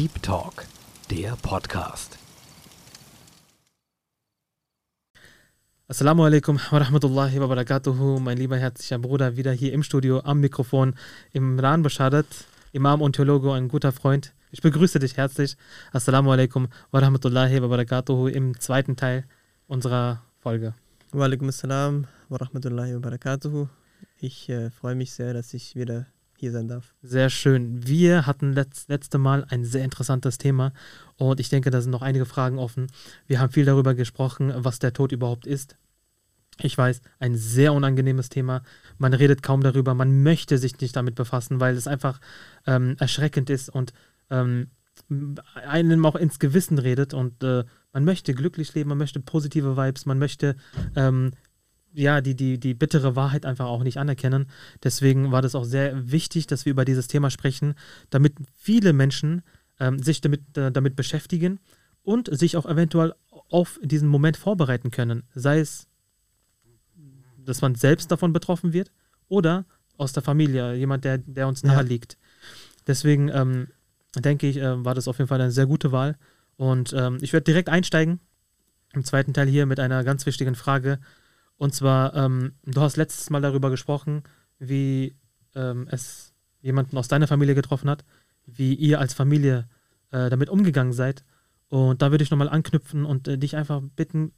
Deep Talk, der Podcast. Assalamu alaikum wa rahmatullahi wa barakatuhu, mein lieber herzlicher Bruder, wieder hier im Studio am Mikrofon, Imran Bashadat, Imam und Theologe, ein guter Freund. Ich begrüße dich herzlich. Assalamu alaikum wa rahmatullahi wa barakatuhu im zweiten Teil unserer Folge. Wa alaikum assalam wa rahmatullahi wa barakatuhu. Ich äh, freue mich sehr, dass ich wieder hier sein darf. Sehr schön. Wir hatten letzt, letzte Mal ein sehr interessantes Thema und ich denke, da sind noch einige Fragen offen. Wir haben viel darüber gesprochen, was der Tod überhaupt ist. Ich weiß, ein sehr unangenehmes Thema. Man redet kaum darüber. Man möchte sich nicht damit befassen, weil es einfach ähm, erschreckend ist und ähm, einem auch ins Gewissen redet und äh, man möchte glücklich leben, man möchte positive Vibes, man möchte ähm, ja die, die, die bittere Wahrheit einfach auch nicht anerkennen. Deswegen war das auch sehr wichtig, dass wir über dieses Thema sprechen, damit viele Menschen ähm, sich damit, äh, damit beschäftigen und sich auch eventuell auf diesen Moment vorbereiten können. Sei es, dass man selbst davon betroffen wird oder aus der Familie, jemand, der, der uns nahe liegt. Deswegen ähm, denke ich, äh, war das auf jeden Fall eine sehr gute Wahl. Und ähm, ich werde direkt einsteigen im zweiten Teil hier mit einer ganz wichtigen Frage. Und zwar, ähm, du hast letztes Mal darüber gesprochen, wie ähm, es jemanden aus deiner Familie getroffen hat, wie ihr als Familie äh, damit umgegangen seid. Und da würde ich nochmal anknüpfen und äh, dich einfach bitten,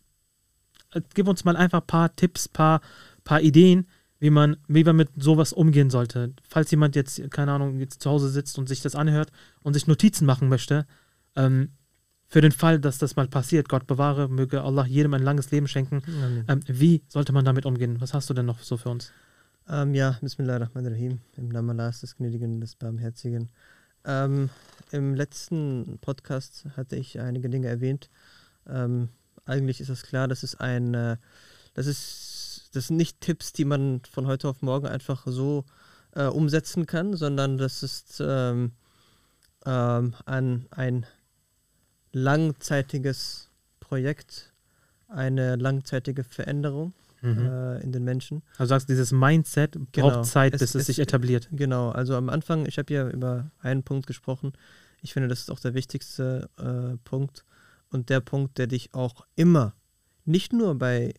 äh, gib uns mal einfach ein paar Tipps, paar, paar Ideen, wie man, wie man mit sowas umgehen sollte. Falls jemand jetzt, keine Ahnung, jetzt zu Hause sitzt und sich das anhört und sich Notizen machen möchte, ähm, für den Fall, dass das mal passiert, Gott bewahre, möge Allah jedem ein langes Leben schenken. Ähm, wie sollte man damit umgehen? Was hast du denn noch so für uns? Ähm, ja, Bismillahirrahmanirrahim, im Namen Allahs, des Gnädigen, des Barmherzigen. Ähm, Im letzten Podcast hatte ich einige Dinge erwähnt. Ähm, eigentlich ist es klar, das ist ein, äh, das ist das sind nicht Tipps, die man von heute auf morgen einfach so äh, umsetzen kann, sondern das ist ähm, ähm, ein, ein langzeitiges Projekt, eine langzeitige Veränderung mhm. äh, in den Menschen. Also sagst dieses Mindset braucht genau. Zeit, bis es, es, sich etabliert. Genau, also am Anfang, ich habe ja über einen Punkt gesprochen. Ich finde, das ist auch der wichtigste äh, Punkt und der Punkt, der dich auch immer, nicht nur bei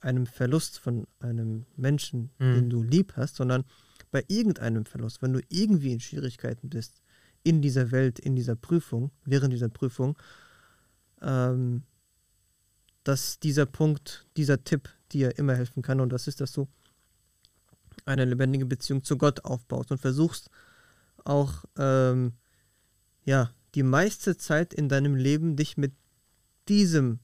einem Verlust von einem Menschen, mhm. den du lieb hast, sondern bei irgendeinem Verlust, wenn du irgendwie in Schwierigkeiten bist, in dieser Welt, in dieser Prüfung, während dieser Prüfung, ähm, dass dieser Punkt, dieser Tipp dir immer helfen kann und das ist, dass du eine lebendige Beziehung zu Gott aufbaust und versuchst auch, ähm, ja, die meiste Zeit in deinem Leben dich mit diesem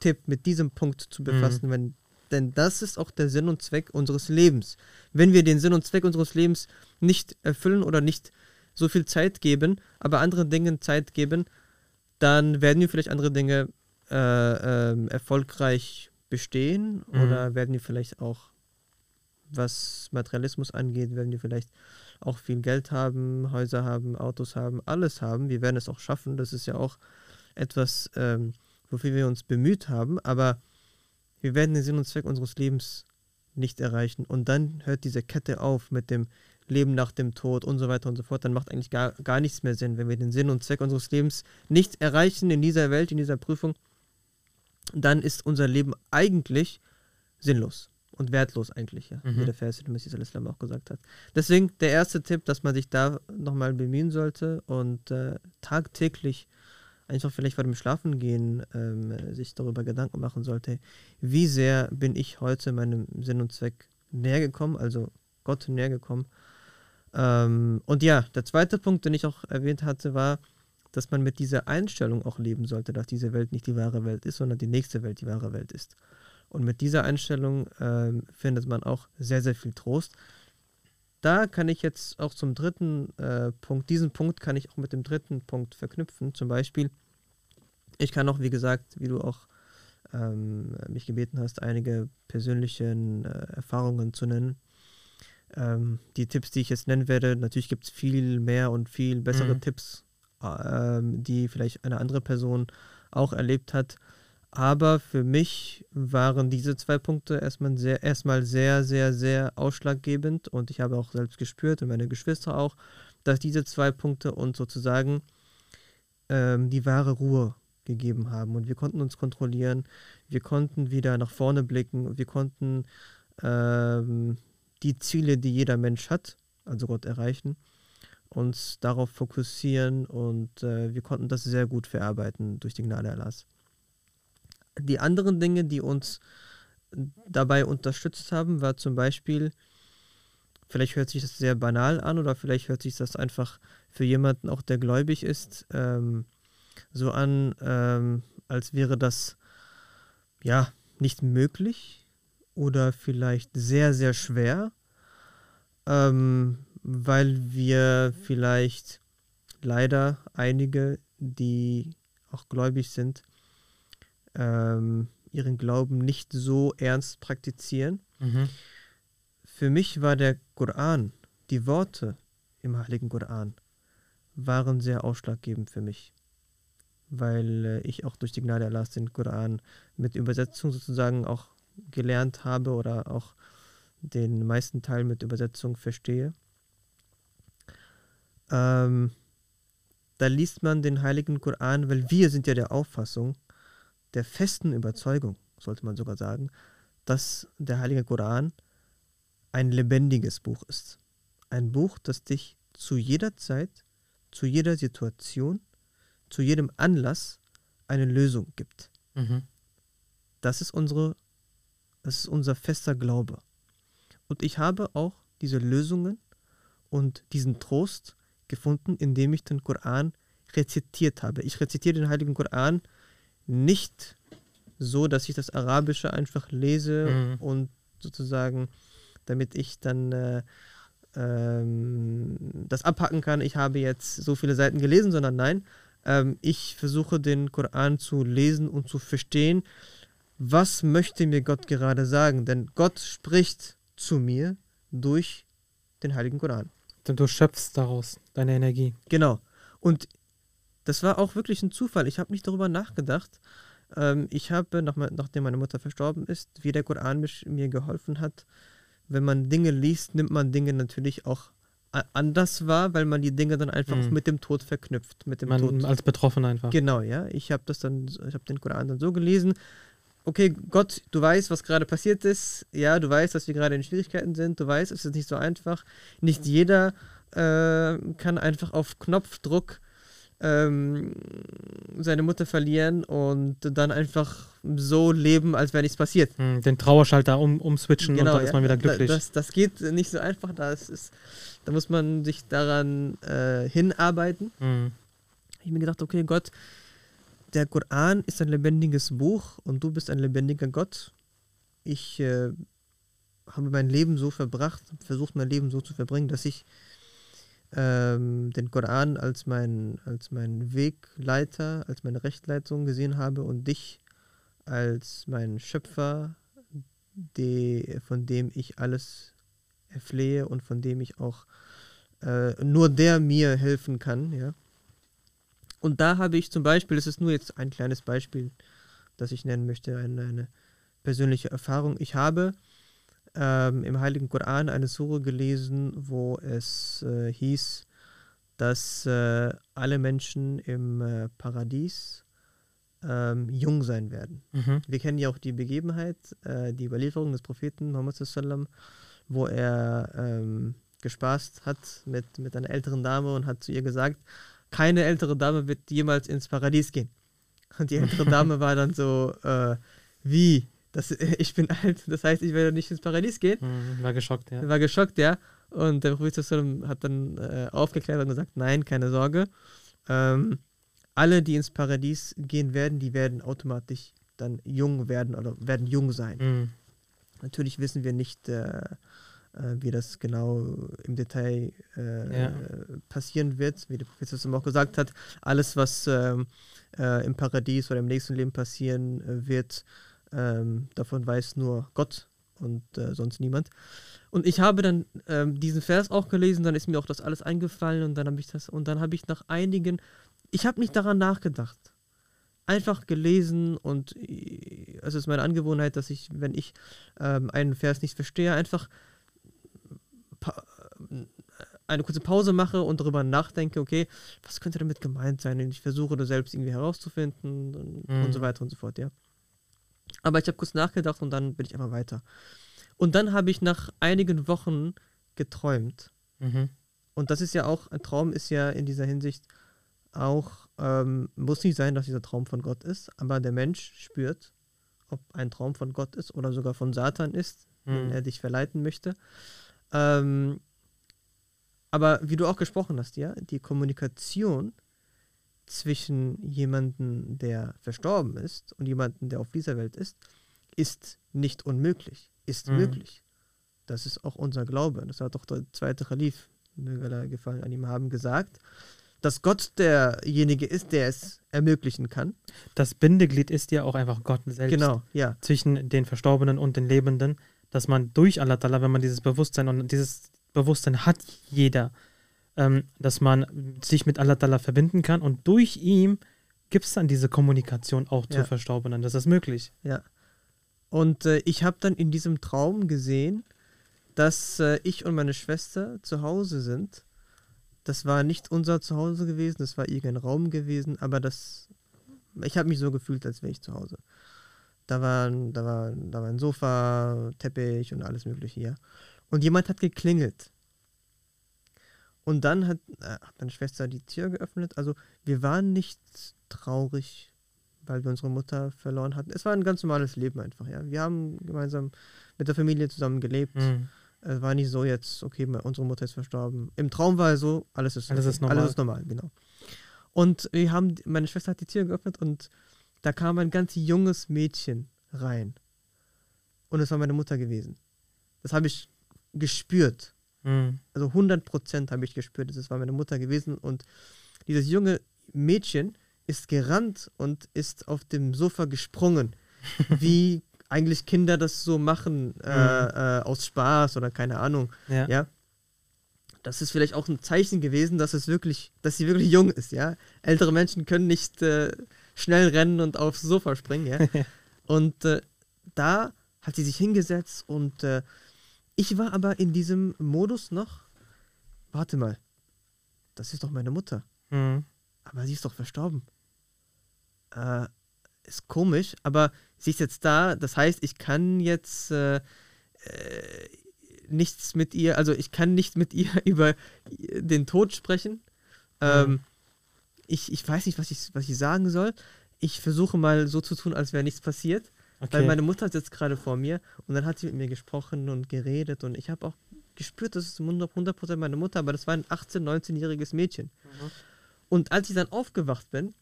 Tipp, mit diesem Punkt zu befassen, mhm. wenn, denn das ist auch der Sinn und Zweck unseres Lebens. Wenn wir den Sinn und Zweck unseres Lebens nicht erfüllen oder nicht so viel Zeit geben, aber anderen Dingen Zeit geben, dann werden wir vielleicht andere Dinge äh, äh, erfolgreich bestehen mhm. oder werden wir vielleicht auch, was Materialismus angeht, werden wir vielleicht auch viel Geld haben, Häuser haben, Autos haben, alles haben. Wir werden es auch schaffen. Das ist ja auch etwas, ähm, wofür wir uns bemüht haben, aber wir werden den Sinn und Zweck unseres Lebens nicht erreichen. Und dann hört diese Kette auf mit dem Leben nach dem Tod und so weiter und so fort. Dann macht eigentlich gar, gar nichts mehr Sinn, wenn wir den Sinn und Zweck unseres Lebens nicht erreichen in dieser Welt, in dieser Prüfung. Dann ist unser Leben eigentlich sinnlos und wertlos eigentlich, ja, mhm. wie der Vers, den Messias Islam auch gesagt hat. Deswegen der erste Tipp, dass man sich da nochmal bemühen sollte und äh, tagtäglich einfach vielleicht vor dem Schlafengehen ähm, sich darüber Gedanken machen sollte, wie sehr bin ich heute meinem Sinn und Zweck näher gekommen, also Gott näher gekommen. Ähm, und ja, der zweite Punkt, den ich auch erwähnt hatte, war, dass man mit dieser Einstellung auch leben sollte, dass diese Welt nicht die wahre Welt ist, sondern die nächste Welt die wahre Welt ist. Und mit dieser Einstellung ähm, findet man auch sehr, sehr viel Trost. Da kann ich jetzt auch zum dritten äh, Punkt, diesen Punkt kann ich auch mit dem dritten Punkt verknüpfen. Zum Beispiel, ich kann auch, wie gesagt, wie du auch ähm, mich gebeten hast, einige persönliche äh, Erfahrungen zu nennen. Ähm, die Tipps, die ich jetzt nennen werde, natürlich gibt es viel mehr und viel bessere mhm. Tipps, äh, die vielleicht eine andere Person auch erlebt hat. Aber für mich waren diese zwei Punkte erstmal sehr, erstmal sehr, sehr, sehr ausschlaggebend und ich habe auch selbst gespürt und meine Geschwister auch, dass diese zwei Punkte uns sozusagen ähm, die wahre Ruhe gegeben haben und wir konnten uns kontrollieren, wir konnten wieder nach vorne blicken, wir konnten ähm, die Ziele, die jeder Mensch hat, also Gott erreichen, uns darauf fokussieren und äh, wir konnten das sehr gut verarbeiten durch die Gnade Allahs. Die anderen Dinge, die uns dabei unterstützt haben, war zum Beispiel, vielleicht hört sich das sehr banal an oder vielleicht hört sich das einfach für jemanden auch, der gläubig ist, ähm, so an, ähm, als wäre das ja nicht möglich oder vielleicht sehr, sehr schwer, ähm, weil wir vielleicht leider einige, die auch gläubig sind, ähm, ihren Glauben nicht so ernst praktizieren. Mhm. Für mich war der Koran, die Worte im heiligen Koran, waren sehr ausschlaggebend für mich, weil äh, ich auch durch die Gnade Allahs den Koran mit Übersetzung sozusagen auch gelernt habe oder auch den meisten Teil mit Übersetzung verstehe. Ähm, da liest man den heiligen Koran, weil wir sind ja der Auffassung, der festen Überzeugung, sollte man sogar sagen, dass der heilige Koran ein lebendiges Buch ist. Ein Buch, das dich zu jeder Zeit, zu jeder Situation, zu jedem Anlass eine Lösung gibt. Mhm. Das ist unsere, das ist unser fester Glaube. Und ich habe auch diese Lösungen und diesen Trost gefunden, indem ich den Koran rezitiert habe. Ich rezitiere den Heiligen Koran nicht so, dass ich das Arabische einfach lese Mhm. und sozusagen, damit ich dann äh, ähm, das abhacken kann, ich habe jetzt so viele Seiten gelesen, sondern nein, ähm, ich versuche den Koran zu lesen und zu verstehen, was möchte mir Gott gerade sagen, denn Gott spricht zu mir durch den Heiligen Koran. Denn Du schöpfst daraus deine Energie. Genau. Und das war auch wirklich ein Zufall. Ich habe nicht darüber nachgedacht. Ähm, ich habe, nach, nachdem meine Mutter verstorben ist, wie der Koran mir geholfen hat. Wenn man Dinge liest, nimmt man Dinge natürlich auch anders wahr, weil man die Dinge dann einfach Mhm. mit dem Tod verknüpft. Mit dem Man, Tod. als Betroffener einfach. Genau, ja. Ich habe das dann, ich habe den Koran dann so gelesen. Okay, Gott, du weißt, was gerade passiert ist. Ja, du weißt, dass wir gerade in Schwierigkeiten sind. Du weißt, es ist nicht so einfach. Nicht jeder äh, kann einfach auf Knopfdruck ähm, seine Mutter verlieren und dann einfach so leben, als wäre nichts passiert. Hm, Den Trauerschalter um, umswitchen und dann ist ja. man wieder Da- glücklich. Das, das geht nicht so einfach. Das ist, da muss man sich daran äh, hinarbeiten. Hm. Ich habe mir gedacht, okay, Gott, der Koran ist ein lebendiges Buch und du bist ein lebendiger Gott. Ich äh, habe mein Leben so verbracht, versucht mein Leben so zu verbringen, dass ich ähm, den Koran als mein, als mein Wegleiter, als meine Rechtleitung gesehen habe und dich als mein Schöpfer, die, von dem ich alles erflehe und von dem ich auch äh, nur der mir helfen kann, ja. Und da habe ich zum Beispiel, das ist nur jetzt ein kleines Beispiel, das ich nennen möchte, eine, eine persönliche Erfahrung. Ich habe ähm, im Heiligen Koran eine Sure gelesen, wo es äh, hieß, dass äh, alle Menschen im äh, Paradies ähm, jung sein werden. Mhm. Wir kennen ja auch die Begebenheit, äh, die Überlieferung des Propheten Muhammad sallam, wo er ähm, gespaßt hat mit, mit einer älteren Dame und hat zu ihr gesagt, keine ältere Dame wird jemals ins Paradies gehen. Und die ältere Dame war dann so, äh, wie? Das, ich bin alt, das heißt, ich werde nicht ins Paradies gehen. Hm, war geschockt, ja. War geschockt, ja. Und der Prophet hat dann äh, aufgeklärt und gesagt, nein, keine Sorge. Ähm, alle, die ins Paradies gehen werden, die werden automatisch dann jung werden oder werden jung sein. Hm. Natürlich wissen wir nicht, äh, wie das genau im Detail äh, Ja. äh, passieren wird. Wie der Prophet auch gesagt hat, alles, was ähm, äh, im Paradies oder im nächsten Leben passieren äh, wird, ähm, davon weiß nur Gott und äh, sonst niemand. Und ich habe dann ähm, diesen Vers auch gelesen, dann ist mir auch das alles eingefallen und dann habe ich das und dann habe ich nach einigen, ich habe nicht daran nachgedacht. Einfach gelesen und äh, es ist meine Angewohnheit, dass ich, wenn ich ähm, einen Vers nicht verstehe, einfach eine kurze Pause mache und darüber nachdenke, okay, was könnte damit gemeint sein? Und ich versuche das selbst irgendwie herauszufinden und, Mhm. und so weiter und so fort, ja. Aber ich habe kurz nachgedacht und dann bin ich einfach weiter. Und dann habe ich nach einigen Wochen geträumt. Mhm. Und das ist ja auch, ein Traum ist ja in dieser Hinsicht auch, ähm, muss nicht sein, dass dieser Traum von Gott ist, aber der Mensch spürt, ob ein Traum von Gott ist oder sogar von Satan ist, wenn Mhm. er dich verleiten möchte. Ähm, aber wie du auch gesprochen hast, ja, die Kommunikation zwischen jemandem, der verstorben ist und jemandem, der auf dieser Welt ist, ist nicht unmöglich, ist Mhm. möglich. Das ist auch unser Glaube. Das hat doch der zweite Khalif, gefallen an ihm haben, gesagt, dass Gott derjenige ist, der es ermöglichen kann. Das Bindeglied ist ja auch einfach Gott selbst. Genau, ja. zwischen den Verstorbenen und den Lebenden, dass man durch Allah, Ta'ala, wenn man dieses Bewusstsein und dieses Bewusstsein hat jeder, ähm, dass man sich mit Allah Ta'ala verbinden kann und durch ihm gibt es dann diese Kommunikation auch zu Ja. Verstorbenen. Das ist möglich. Ja. Und äh, ich habe dann in diesem Traum gesehen, dass äh, ich und meine Schwester zu Hause sind. Das war nicht unser Zuhause gewesen, das war irgendein Raum gewesen, aber das. Ich habe mich so gefühlt, als wäre ich zu Hause. Da war, da, war, da war ein Sofa, Teppich und alles Mögliche hier. Und jemand hat geklingelt. Und dann hat, äh, hat meine Schwester die Tür geöffnet. Also wir waren nicht traurig, weil wir unsere Mutter verloren hatten. Es war ein ganz normales Leben einfach, ja. Wir haben gemeinsam mit der Familie zusammen gelebt. Mhm. Es war nicht so jetzt, okay, unsere Mutter ist verstorben. Im Traum war es so, alles ist, Alles okay. ist normal. Alles ist normal, genau. Und wir haben, meine Schwester hat die Tür geöffnet und da kam ein ganz junges Mädchen rein. Und es war meine Mutter gewesen. Das habe ich gespürt. Mhm. Also 100% habe ich gespürt, es war meine Mutter gewesen. Und dieses junge Mädchen ist gerannt und ist auf dem Sofa gesprungen, wie eigentlich Kinder das so machen, äh, äh, aus Spaß oder keine Ahnung. Ja. Ja. Das ist vielleicht auch ein Zeichen gewesen, dass es wirklich, dass sie wirklich jung ist, ja. Ältere Menschen können nicht äh, schnell rennen und aufs Sofa springen, ja. und äh, da hat sie sich hingesetzt und äh, ich war aber in diesem Modus noch, warte mal, das ist doch meine Mutter, Mhm. aber sie ist doch verstorben. Äh, ist komisch, aber sie ist jetzt da, das heißt, ich kann jetzt äh, äh, nichts mit ihr, also ich kann nicht mit ihr über den Tod sprechen. Ähm, Mhm. Ich, ich weiß nicht, was ich, was ich sagen soll. Ich versuche mal so zu tun, als wäre nichts passiert. Okay. Weil meine Mutter sitzt gerade vor mir und dann hat sie mit mir gesprochen und geredet und ich habe auch gespürt, das ist 100%, 100 meine Mutter, aber das war ein 18-, 19-jähriges Mädchen. Und als ich dann aufgewacht bin,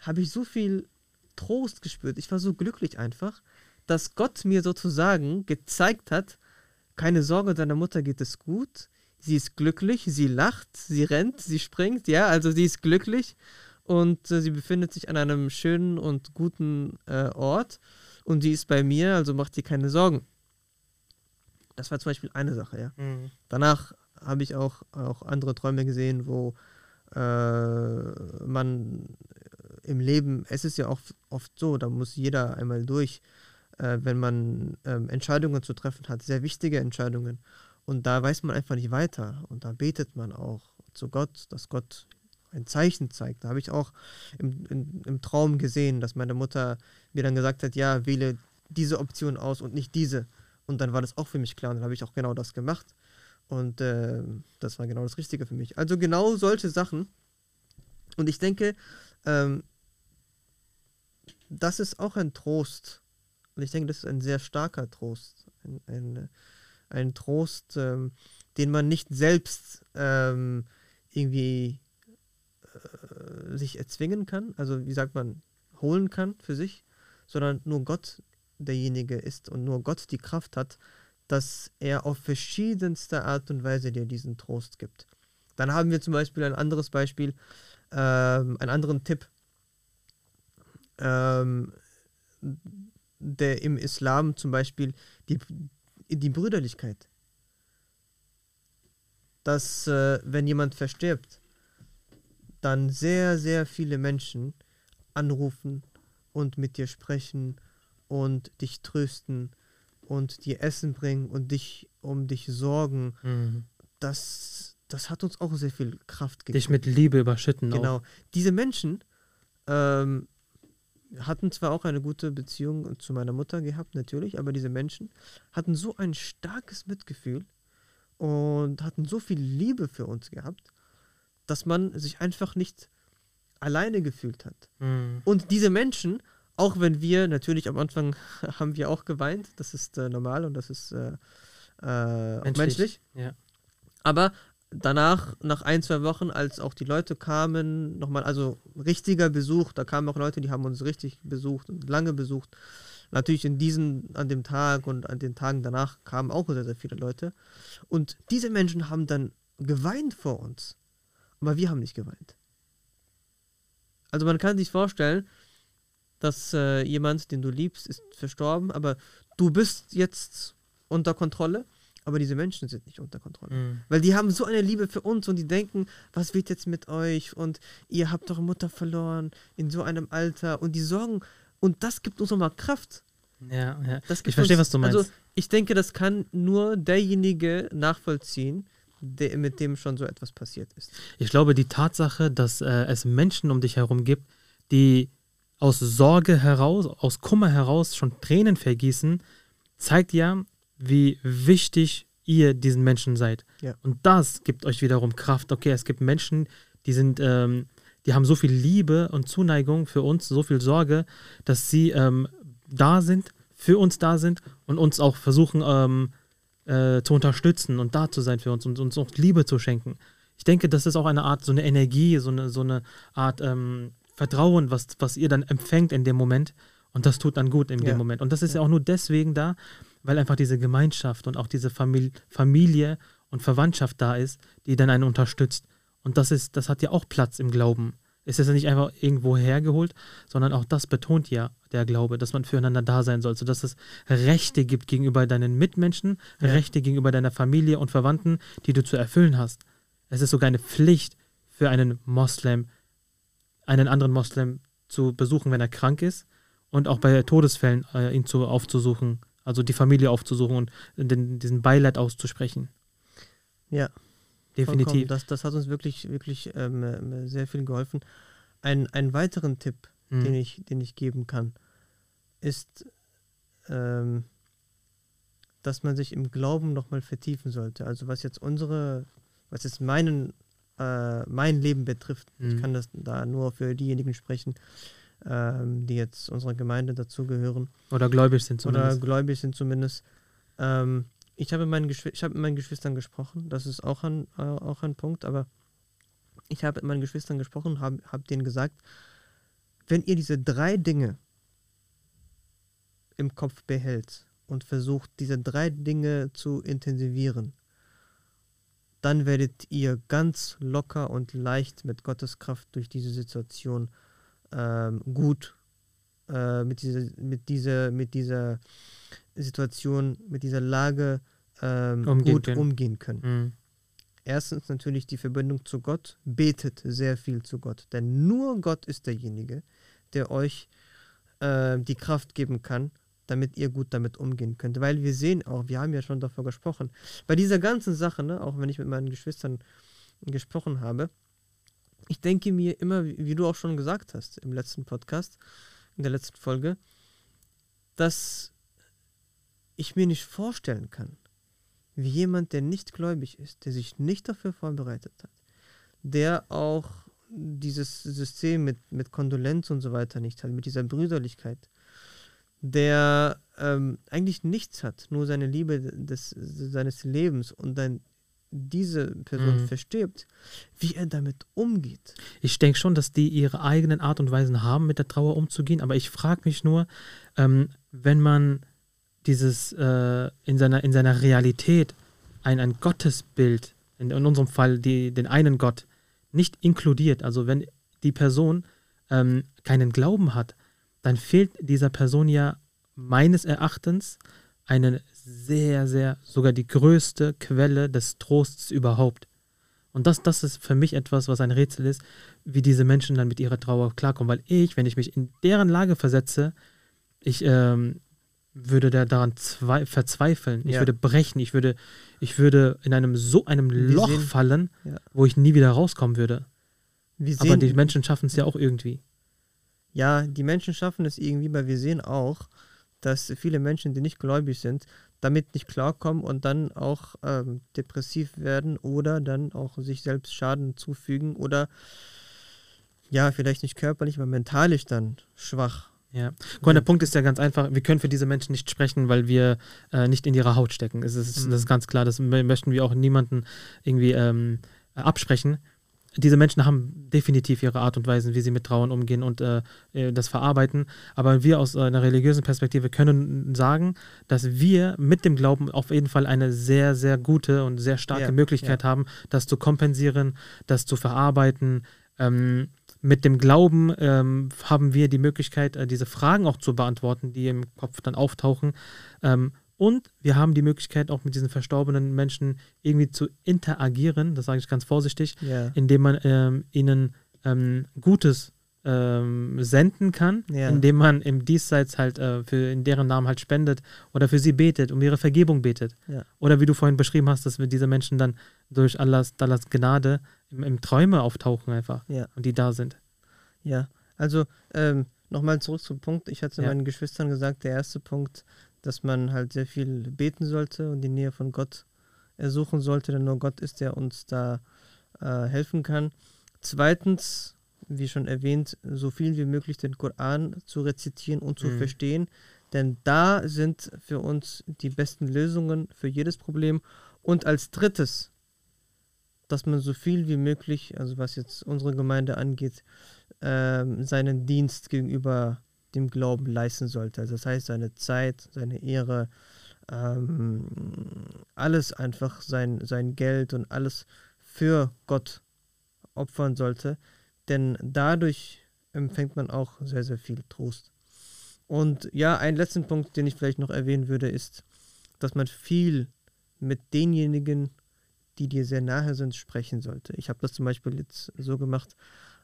habe ich so viel Trost gespürt. Ich war so glücklich einfach, dass Gott mir sozusagen gezeigt hat, keine Sorge, deiner Mutter geht es gut. Sie ist glücklich, sie lacht, sie rennt, sie springt, ja, also sie ist glücklich und äh, sie befindet sich an einem schönen und guten äh, Ort und sie ist bei mir, also macht dir keine Sorgen. Das war zum Beispiel eine Sache, ja. Mhm. Danach habe ich auch, auch andere Träume gesehen, wo äh, man im Leben, es ist ja auch oft so, da muss jeder einmal durch, äh, wenn man ähm, Entscheidungen zu treffen hat, sehr wichtige Entscheidungen. Und da weiß man einfach nicht weiter. Und da betet man auch zu Gott, dass Gott ein Zeichen zeigt. Da habe ich auch im, im, im Traum gesehen, dass meine Mutter mir dann gesagt hat, ja, wähle diese Option aus und nicht diese. Und dann war das auch für mich klar und dann habe ich auch genau das gemacht. Und äh, das war genau das Richtige für mich. Also genau solche Sachen. Und ich denke, ähm, das ist auch ein Trost. Und ich denke, das ist ein sehr starker Trost. Ein, ein, ein Trost, ähm, den man nicht selbst ähm, irgendwie äh, sich erzwingen kann. Also wie sagt man, holen kann für sich, sondern nur Gott derjenige ist und nur Gott die Kraft hat, dass er auf verschiedenste Art und Weise dir diesen Trost gibt. Dann haben wir zum Beispiel ein anderes Beispiel, ähm, einen anderen Tipp, ähm, der im Islam zum Beispiel die, die Brüderlichkeit. Dass, äh, wenn jemand verstirbt, dann sehr, sehr viele Menschen anrufen und mit dir sprechen und dich trösten und dir Essen bringen und dich um dich sorgen. Mhm. Das, das hat uns auch sehr viel Kraft gegeben. Dich mit Liebe überschütten. Genau. Auch. Diese Menschen ähm, hatten zwar auch eine gute Beziehung zu meiner Mutter gehabt, natürlich, aber diese Menschen hatten so ein starkes Mitgefühl und hatten so viel Liebe für uns gehabt, dass man sich einfach nicht alleine gefühlt hat. Mhm. Und diese Menschen, auch wenn wir natürlich am Anfang haben wir auch geweint, das ist äh, normal und das ist äh, äh, auch menschlich. Ja. Aber danach, nach ein, zwei Wochen, als auch die Leute kamen, nochmal, also richtiger Besuch, da kamen auch Leute, die haben uns richtig besucht und lange besucht. Natürlich in diesen, an dem Tag und an den Tagen danach kamen auch sehr, sehr viele Leute. Und diese Menschen haben dann geweint vor uns. Aber wir haben nicht geweint. Also man kann sich vorstellen, dass äh, jemand, den du liebst, ist verstorben, aber du bist jetzt unter Kontrolle, aber diese Menschen sind nicht unter Kontrolle. Mhm. Weil die haben so eine Liebe für uns und die denken, was wird jetzt mit euch und ihr habt eure Mutter verloren in so einem Alter und die sorgen und das gibt uns nochmal Kraft. Ja, ja. Das Ich verstehe, uns, was du meinst. Also ich denke, das kann nur derjenige nachvollziehen, der, mit dem schon so etwas passiert ist. Ich glaube, die Tatsache, dass äh, es Menschen um dich herum gibt, die aus Sorge heraus, aus Kummer heraus schon Tränen vergießen, zeigt ja, wie wichtig ihr diesen Menschen seid. Ja. Und das gibt euch wiederum Kraft. Okay, es gibt Menschen, die sind, ähm, die haben so viel Liebe und Zuneigung für uns, so viel Sorge, dass sie ähm, da sind, für uns da sind und uns auch versuchen ähm, äh, zu unterstützen und da zu sein für uns und uns auch Liebe zu schenken. Ich denke, das ist auch eine Art, so eine Energie, so eine, so eine Art ähm, Vertrauen, was, was ihr dann empfängt in dem Moment. Und das tut dann gut in Ja. dem Moment. Und das ist ja. Ja. auch nur deswegen da, weil einfach diese Gemeinschaft und auch diese Famili Familie und Verwandtschaft da ist, die dann einen unterstützt. Und das ist, das hat ja auch Platz im Glauben. Es ist ja nicht einfach irgendwo hergeholt, sondern auch das betont ja der Glaube, dass man füreinander da sein soll, sodass es Rechte gibt gegenüber deinen Mitmenschen, Ja. Rechte gegenüber deiner Familie und Verwandten, die du zu erfüllen hast. Es ist sogar eine Pflicht für einen Moslem, einen anderen Moslem zu besuchen, wenn er krank ist und auch bei Todesfällen äh, ihn zu, aufzusuchen, also die Familie aufzusuchen und den, diesen Beileid auszusprechen. Ja, Definitiv. Das, das hat uns wirklich, wirklich ähm, äh, sehr viel geholfen. Ein, einen weiteren Tipp, Mhm. den, ich, den ich geben kann, ist, ähm, dass man sich im Glauben nochmal vertiefen sollte. Also was jetzt unsere, was jetzt meinen, äh, mein Leben betrifft. Ich Mhm. kann das da nur für diejenigen sprechen, ähm, die jetzt unserer Gemeinde dazugehören Oder gläubig sind oder zumindest. gläubig sind zumindest. Ähm, ich habe mit meinen, ich habe mit meinen Geschwistern gesprochen, das ist auch ein, äh, auch ein Punkt, aber ich habe mit meinen Geschwistern gesprochen, habe hab denen gesagt, wenn ihr diese drei Dinge im Kopf behält und versucht, diese drei Dinge zu intensivieren, dann werdet ihr ganz locker und leicht mit Gottes Kraft durch diese Situation ähm, gut äh, mit, dieser, mit, dieser, mit dieser Situation, mit dieser Lage ähm, Umgehen gut können. umgehen können. Mhm. Erstens natürlich die Verbindung zu Gott. Betet sehr viel zu Gott. Denn nur Gott ist derjenige, der euch äh, die Kraft geben kann, damit ihr gut damit umgehen könnt. Weil wir sehen auch, wir haben ja schon davor gesprochen, bei dieser ganzen Sache, ne, auch wenn ich mit meinen Geschwistern gesprochen habe, ich denke mir immer, wie, du auch schon gesagt hast im letzten Podcast, in der letzten Folge, dass ich mir nicht vorstellen kann, wie jemand, der nicht gläubig ist, der sich nicht dafür vorbereitet hat, der auch dieses System mit, mit Kondolenz und so weiter nicht hat, mit dieser Brüderlichkeit, der ähm, eigentlich nichts hat, nur seine Liebe des, seines Lebens und dann diese Person Mhm. verstirbt, wie er damit umgeht. Ich denke schon, dass die ihre eigenen Art und Weisen haben, mit der Trauer umzugehen, aber ich frage mich nur, ähm, wenn man dieses äh, in, seiner, in seiner Realität ein, ein Gottesbild, in, in unserem Fall die, den einen Gott, nicht inkludiert, also wenn die Person ähm, keinen Glauben hat, dann fehlt dieser Person ja meines Erachtens eine sehr, sehr, sogar die größte Quelle des Trostes überhaupt. Und das, das ist für mich etwas, was ein Rätsel ist, wie diese Menschen dann mit ihrer Trauer klarkommen. Weil ich, wenn ich mich in deren Lage versetze, ich, ähm, würde der daran zwei, verzweifeln. Ich Ja. würde brechen. Ich würde, ich würde in einem so einem Wir Loch sehen- fallen, Ja. wo ich nie wieder rauskommen würde. Wir Aber sehen, die Menschen schaffen es ja auch irgendwie. ja, die Menschen schaffen es irgendwie, weil wir sehen auch, dass viele Menschen, die nicht gläubig sind, damit nicht klarkommen und dann auch ähm, depressiv werden oder dann auch sich selbst Schaden zufügen oder ja, vielleicht nicht körperlich, aber mentalisch dann schwach. Ja. Mal, der Punkt ist ja ganz einfach, wir können für diese Menschen nicht sprechen, weil wir äh, nicht in ihrer Haut stecken. Es ist, Mhm. Das ist ganz klar, das mö- möchten wir auch niemanden irgendwie ähm, absprechen. Diese Menschen haben definitiv ihre Art und Weise, wie sie mit Trauern umgehen und äh, äh, das verarbeiten. Aber wir aus äh, einer religiösen Perspektive können sagen, dass wir mit dem Glauben auf jeden Fall eine sehr, sehr gute und sehr starke Ja, Möglichkeit haben, das zu kompensieren, das zu verarbeiten. Ähm, mit dem Glauben ähm, haben wir die Möglichkeit, äh, diese Fragen auch zu beantworten, die im Kopf dann auftauchen. Ähm, und wir haben die Möglichkeit, auch mit diesen verstorbenen Menschen irgendwie zu interagieren, das sage ich ganz vorsichtig, Ja. indem man ähm, ihnen ähm, Gutes ähm, senden kann, Ja. indem man im Diesseits halt äh, für in deren Namen halt spendet oder für sie betet, um ihre Vergebung betet. Ja. Oder wie du vorhin beschrieben hast, dass wir diese Menschen dann durch Allahs, Allahs Gnade im, im Träume auftauchen einfach Ja. und die da sind. Ja, also ähm, nochmal zurück zum Punkt. Ich hatte meinen Geschwistern gesagt, der erste Punkt, dass man halt sehr viel beten sollte und die Nähe von Gott ersuchen sollte, denn nur Gott ist, der uns da äh, helfen kann. Zweitens, wie schon erwähnt, so viel wie möglich den Koran zu rezitieren und zu Mhm. verstehen, denn da sind für uns die besten Lösungen für jedes Problem. Und als drittes, dass man so viel wie möglich, also was jetzt unsere Gemeinde angeht, ähm, seinen Dienst gegenüber dem Glauben leisten sollte. Also das heißt, seine Zeit, seine Ehre, ähm, alles einfach, sein, sein Geld und alles für Gott opfern sollte. Denn dadurch empfängt man auch sehr, sehr viel Trost. Und ja, einen letzten Punkt, den ich vielleicht noch erwähnen würde, ist, dass man viel mit denjenigen, die dir sehr nahe sind, sprechen sollte. Ich habe das zum Beispiel jetzt so gemacht,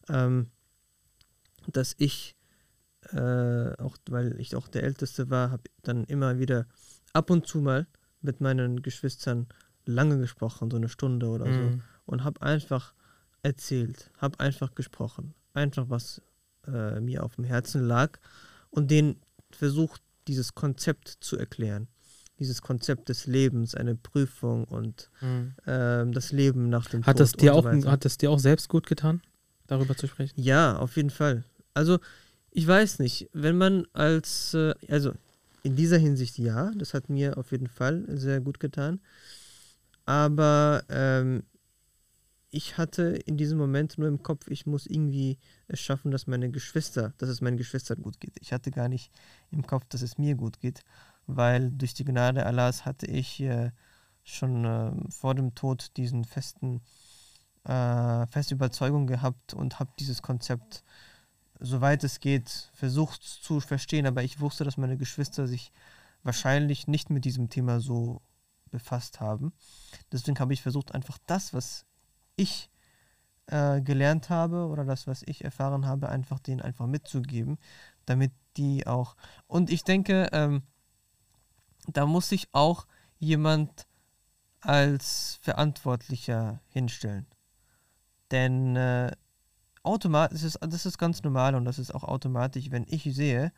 ähm, dass ich, äh, auch weil ich auch der Älteste war, habe dann immer wieder ab und zu mal mit meinen Geschwistern lange gesprochen, so eine Stunde oder so, Mhm. und habe einfach erzählt, habe einfach gesprochen, einfach was äh, mir auf dem Herzen lag und denen versucht, dieses Konzept zu erklären. Dieses Konzept des Lebens, eine Prüfung und Mhm. ähm, das Leben nach dem Hat, Tod das dir auch, so weiter. hat das dir auch selbst gut getan, darüber zu sprechen? Ja, auf jeden Fall. Also, ich weiß nicht, wenn man als, äh, also in dieser Hinsicht ja, das hat mir auf jeden Fall sehr gut getan. Aber ähm, ich hatte in diesem Moment nur im Kopf, ich muss irgendwie es schaffen, dass meine Geschwister, dass es meinen Geschwistern gut geht. Ich hatte gar nicht im Kopf, dass es mir gut geht, weil durch die Gnade Allahs hatte ich äh, schon äh, vor dem Tod diesen festen, äh, feste Überzeugung gehabt und habe dieses Konzept, soweit es geht, versucht zu verstehen. Aber ich wusste, dass meine Geschwister sich wahrscheinlich nicht mit diesem Thema so befasst haben. Deswegen habe ich versucht, einfach das, was ich äh, gelernt habe oder das, was ich erfahren habe, einfach denen einfach mitzugeben, damit die auch. Und ich denke, ähm, da muss sich auch jemand als Verantwortlicher hinstellen. Denn äh, automatisch ist das ist ganz normal und das ist auch automatisch, wenn ich sehe,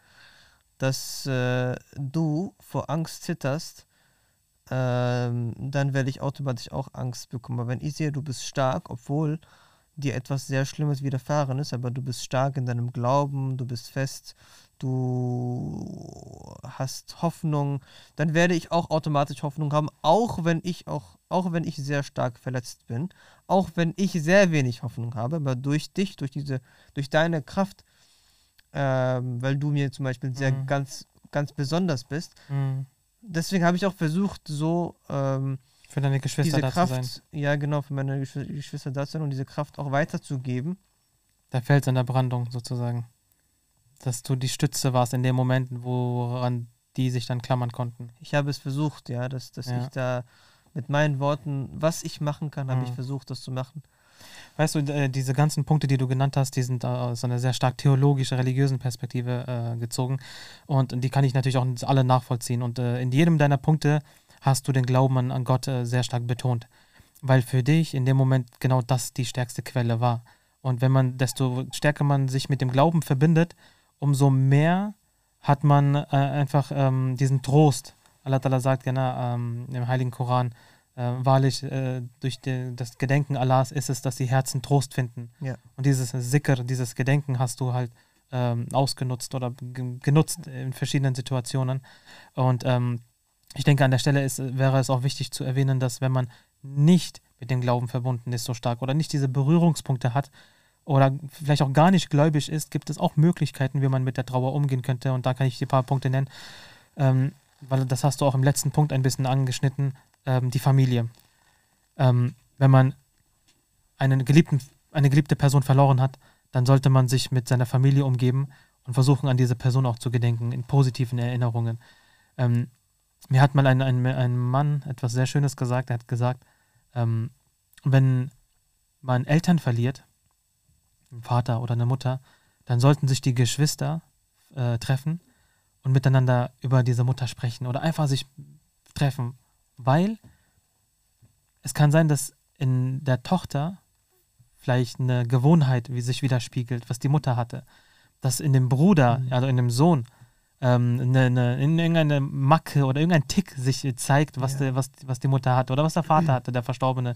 dass äh, du vor Angst zitterst, ähm, dann werde ich automatisch auch Angst bekommen. Aber wenn ich sehe, du bist stark, obwohl dir etwas sehr Schlimmes widerfahren ist, aber du bist stark in deinem Glauben, du bist fest, du hast Hoffnung, dann werde ich auch automatisch Hoffnung haben, auch wenn ich auch, auch wenn ich sehr stark verletzt bin, auch wenn ich sehr wenig Hoffnung habe, aber durch dich, durch diese, durch deine Kraft, ähm, weil du mir zum Beispiel sehr Mhm. ganz, ganz besonders bist, Mhm. deswegen habe ich auch versucht, so ähm, Für deine Geschwister diese da Kraft, zu sein. ja genau, für meine Geschw Geschwister da zu sein und diese Kraft auch weiterzugeben. Der Fels in der Brandung sozusagen. Dass du die Stütze warst in den Momenten, woran die sich dann klammern konnten. Ich habe es versucht, ja, dass, dass Ja. ich da mit meinen Worten, was ich machen kann, habe ich Mhm. versucht, das zu machen. weißt du, äh, diese ganzen Punkte, die du genannt hast, die sind aus einer sehr stark theologische, religiösen Perspektive äh, gezogen. Und die kann ich natürlich auch alle nachvollziehen. Und äh, in jedem deiner Punkte hast du den Glauben an, an Gott äh, sehr stark betont. Weil für dich in dem Moment genau das die stärkste Quelle war. Und wenn man, desto stärker man sich mit dem Glauben verbindet, umso mehr hat man äh, einfach ähm, diesen Trost. Allah sagt genau ähm, im Heiligen Koran, äh, wahrlich, äh, durch die, das Gedenken Allahs ist es, dass die Herzen Trost finden. Ja. Und dieses Sicker, dieses Gedenken hast du halt ähm, ausgenutzt oder genutzt in verschiedenen Situationen. Und ähm, ich denke, an der Stelle ist, wäre es auch wichtig zu erwähnen, dass wenn man nicht mit dem Glauben verbunden ist so stark oder nicht diese Berührungspunkte hat oder vielleicht auch gar nicht gläubig ist, gibt es auch Möglichkeiten, wie man mit der Trauer umgehen könnte. Und da kann ich dir ein paar Punkte nennen, ähm, weil das hast du auch im letzten Punkt ein bisschen angeschnitten, ähm, die Familie. Ähm, wenn man einen geliebten, eine geliebte Person verloren hat, dann sollte man sich mit seiner Familie umgeben und versuchen, an diese Person auch zu gedenken, in positiven Erinnerungen. Ähm, mir hat mal ein, ein, ein Mann etwas sehr Schönes gesagt. Er hat gesagt, ähm, wenn man Eltern verliert, einen Vater oder eine Mutter, dann sollten sich die Geschwister äh, treffen und miteinander über diese Mutter sprechen oder einfach sich treffen, weil es kann sein, dass in der Tochter vielleicht eine Gewohnheit wie sich widerspiegelt, was die Mutter hatte, dass in dem Bruder, mhm. also in dem Sohn, ähm, eine, eine, irgendeine Macke oder irgendein Tick sich zeigt, was, ja. die, was, was die Mutter hatte oder was der Vater hatte, der Verstorbene.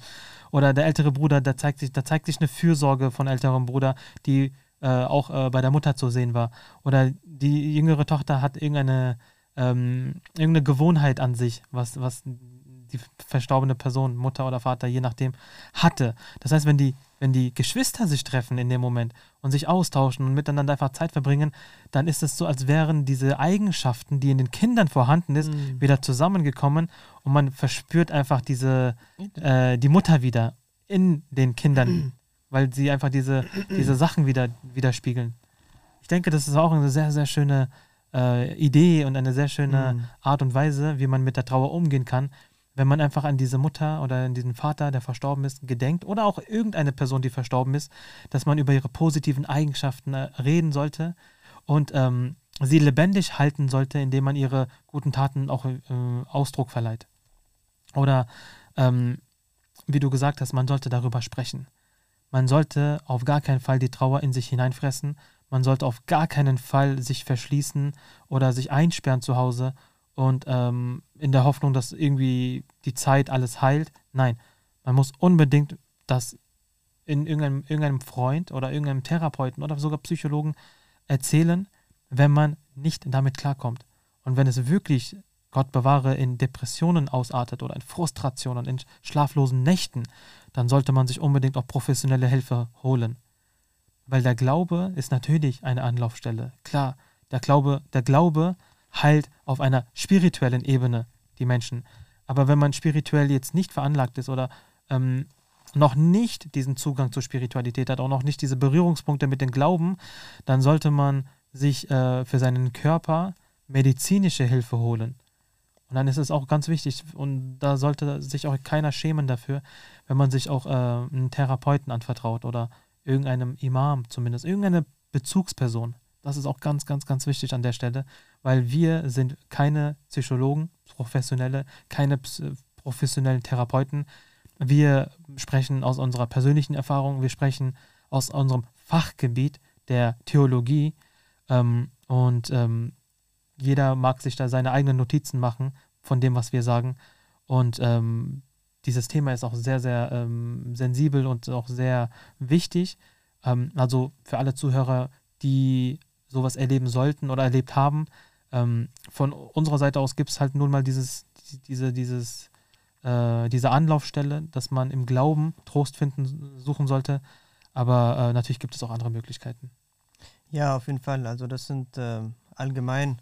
Oder der ältere Bruder, da zeigt sich, da zeigt sich eine Fürsorge von älterem Bruder, die äh, auch äh, bei der Mutter zu sehen war. Oder die jüngere Tochter hat irgendeine, ähm, irgendeine Gewohnheit an sich, was, was die verstorbene Person, Mutter oder Vater, je nachdem, hatte. Das heißt, wenn die, wenn die Geschwister sich treffen in dem Moment und sich austauschen und miteinander einfach Zeit verbringen, dann ist es so, als wären diese Eigenschaften, die in den Kindern vorhanden ist, mhm. wieder zusammengekommen und man verspürt einfach diese, äh, die Mutter wieder in den Kindern, weil sie einfach diese, diese Sachen wieder widerspiegeln. Ich denke, das ist auch eine sehr, sehr schöne äh, Idee und eine sehr schöne mhm. Art und Weise, wie man mit der Trauer umgehen kann, wenn man einfach an diese Mutter oder an diesen Vater, der verstorben ist, gedenkt oder auch irgendeine Person, die verstorben ist, dass man über ihre positiven Eigenschaften äh, reden sollte und ähm, sie lebendig halten sollte, indem man ihre guten Taten auch äh, Ausdruck verleiht. Oder ähm, wie du gesagt hast, man sollte darüber sprechen. Man sollte auf gar keinen Fall die Trauer in sich hineinfressen. Man sollte auf gar keinen Fall sich verschließen oder sich einsperren zu Hause und ähm, in der Hoffnung, dass irgendwie die Zeit alles heilt. Nein, man muss unbedingt das in irgendeinem, irgendeinem Freund oder irgendeinem Therapeuten oder sogar Psychologen erzählen, wenn man nicht damit klarkommt. Und wenn es wirklich, Gott bewahre, in Depressionen ausartet oder in Frustrationen, in schlaflosen Nächten, dann sollte man sich unbedingt auch professionelle Hilfe holen. Weil der Glaube ist natürlich eine Anlaufstelle. Klar, der Glaube, der Glaube heilt auf einer spirituellen Ebene die Menschen. Aber wenn man spirituell jetzt nicht veranlagt ist oder ähm, noch nicht diesen Zugang zur Spiritualität hat, auch noch nicht diese Berührungspunkte mit dem Glauben, dann sollte man sich äh, für seinen Körper medizinische Hilfe holen. Und dann ist es auch ganz wichtig, und da sollte sich auch keiner schämen dafür, wenn man sich auch äh, einen Therapeuten anvertraut oder irgendeinem Imam zumindest, irgendeine Bezugsperson. Das ist auch ganz, ganz, ganz wichtig an der Stelle, weil wir sind keine Psychologen, Professionelle, keine professionellen Therapeuten. Wir sprechen aus unserer persönlichen Erfahrung, wir sprechen aus unserem Fachgebiet der Theologie ähm, und ähm, jeder mag sich da seine eigenen Notizen machen von dem, was wir sagen. Und ähm, dieses Thema ist auch sehr, sehr ähm, sensibel und auch sehr wichtig. Ähm, also für alle Zuhörer, die sowas erleben sollten oder erlebt haben. Ähm, von unserer Seite aus gibt es halt nun mal dieses, diese, dieses, äh, diese Anlaufstelle, dass man im Glauben Trost finden suchen sollte. Aber äh, natürlich gibt es auch andere Möglichkeiten. Ja, auf jeden Fall. Also das sind äh, allgemein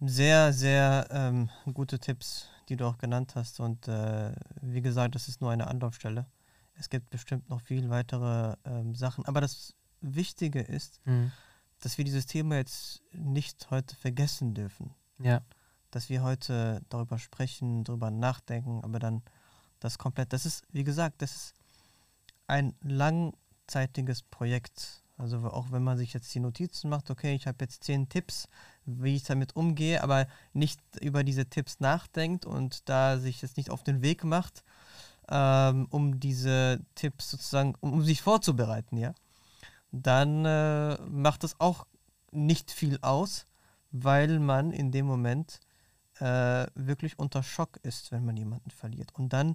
sehr, sehr ähm, gute Tipps, die du auch genannt hast. Und äh, wie gesagt, das ist nur eine Anlaufstelle. Es gibt bestimmt noch viel weitere ähm, Sachen. Aber das Wichtige ist, mhm dass wir dieses Thema jetzt nicht heute vergessen dürfen. Ja. Dass wir heute darüber sprechen, darüber nachdenken, aber dann das komplett, das ist, wie gesagt, das ist ein langzeitiges Projekt. Also auch wenn man sich jetzt die Notizen macht, okay, ich habe jetzt zehn Tipps, wie ich damit umgehe, aber nicht über diese Tipps nachdenkt und da sich jetzt nicht auf den Weg macht, ähm, um diese Tipps sozusagen, um, um sich vorzubereiten, ja, dann äh, macht das auch nicht viel aus, weil man in dem Moment äh, wirklich unter Schock ist, wenn man jemanden verliert. Und dann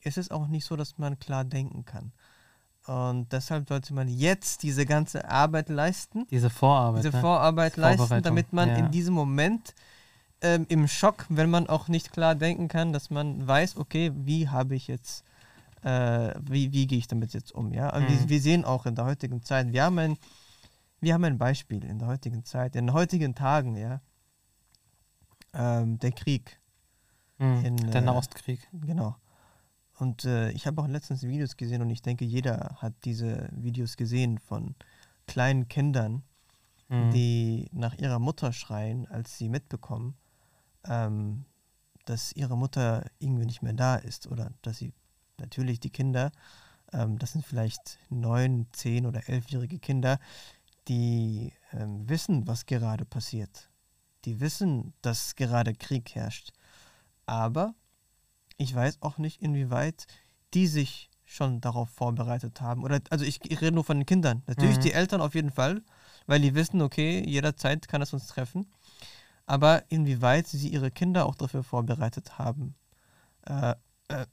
ist es auch nicht so, dass man klar denken kann. Und deshalb sollte man jetzt diese ganze Arbeit leisten. Diese Vorarbeit. Diese ne? Vorarbeit leisten, damit man ja. in diesem Moment ähm, im Schock, wenn man auch nicht klar denken kann, dass man weiß, okay, wie habe ich jetzt, äh, wie, wie gehe ich damit jetzt um, ja. Mhm. wir, wir sehen auch in der heutigen Zeit, wir haben ein, wir haben ein Beispiel in der heutigen Zeit, in den heutigen Tagen, ja. Ähm, der Krieg, Mhm. in, Der äh, Nahostkrieg. genau. Und äh, ich habe auch letztens Videos gesehen und ich denke, jeder hat diese Videos gesehen von kleinen Kindern, Mhm. die nach ihrer Mutter schreien, als sie mitbekommen, ähm, dass ihre Mutter irgendwie nicht mehr da ist oder dass sie natürlich die Kinder, ähm, das sind vielleicht neun, zehn oder elfjährige Kinder, die ähm, wissen, was gerade passiert. Die wissen, dass gerade Krieg herrscht. Aber ich weiß auch nicht, inwieweit die sich schon darauf vorbereitet haben. Oder also ich, ich rede nur von den Kindern. Natürlich Mhm. die Eltern auf jeden Fall, weil die wissen, okay, jederzeit kann es uns treffen. Aber inwieweit sie ihre Kinder auch dafür vorbereitet haben. Äh, äh,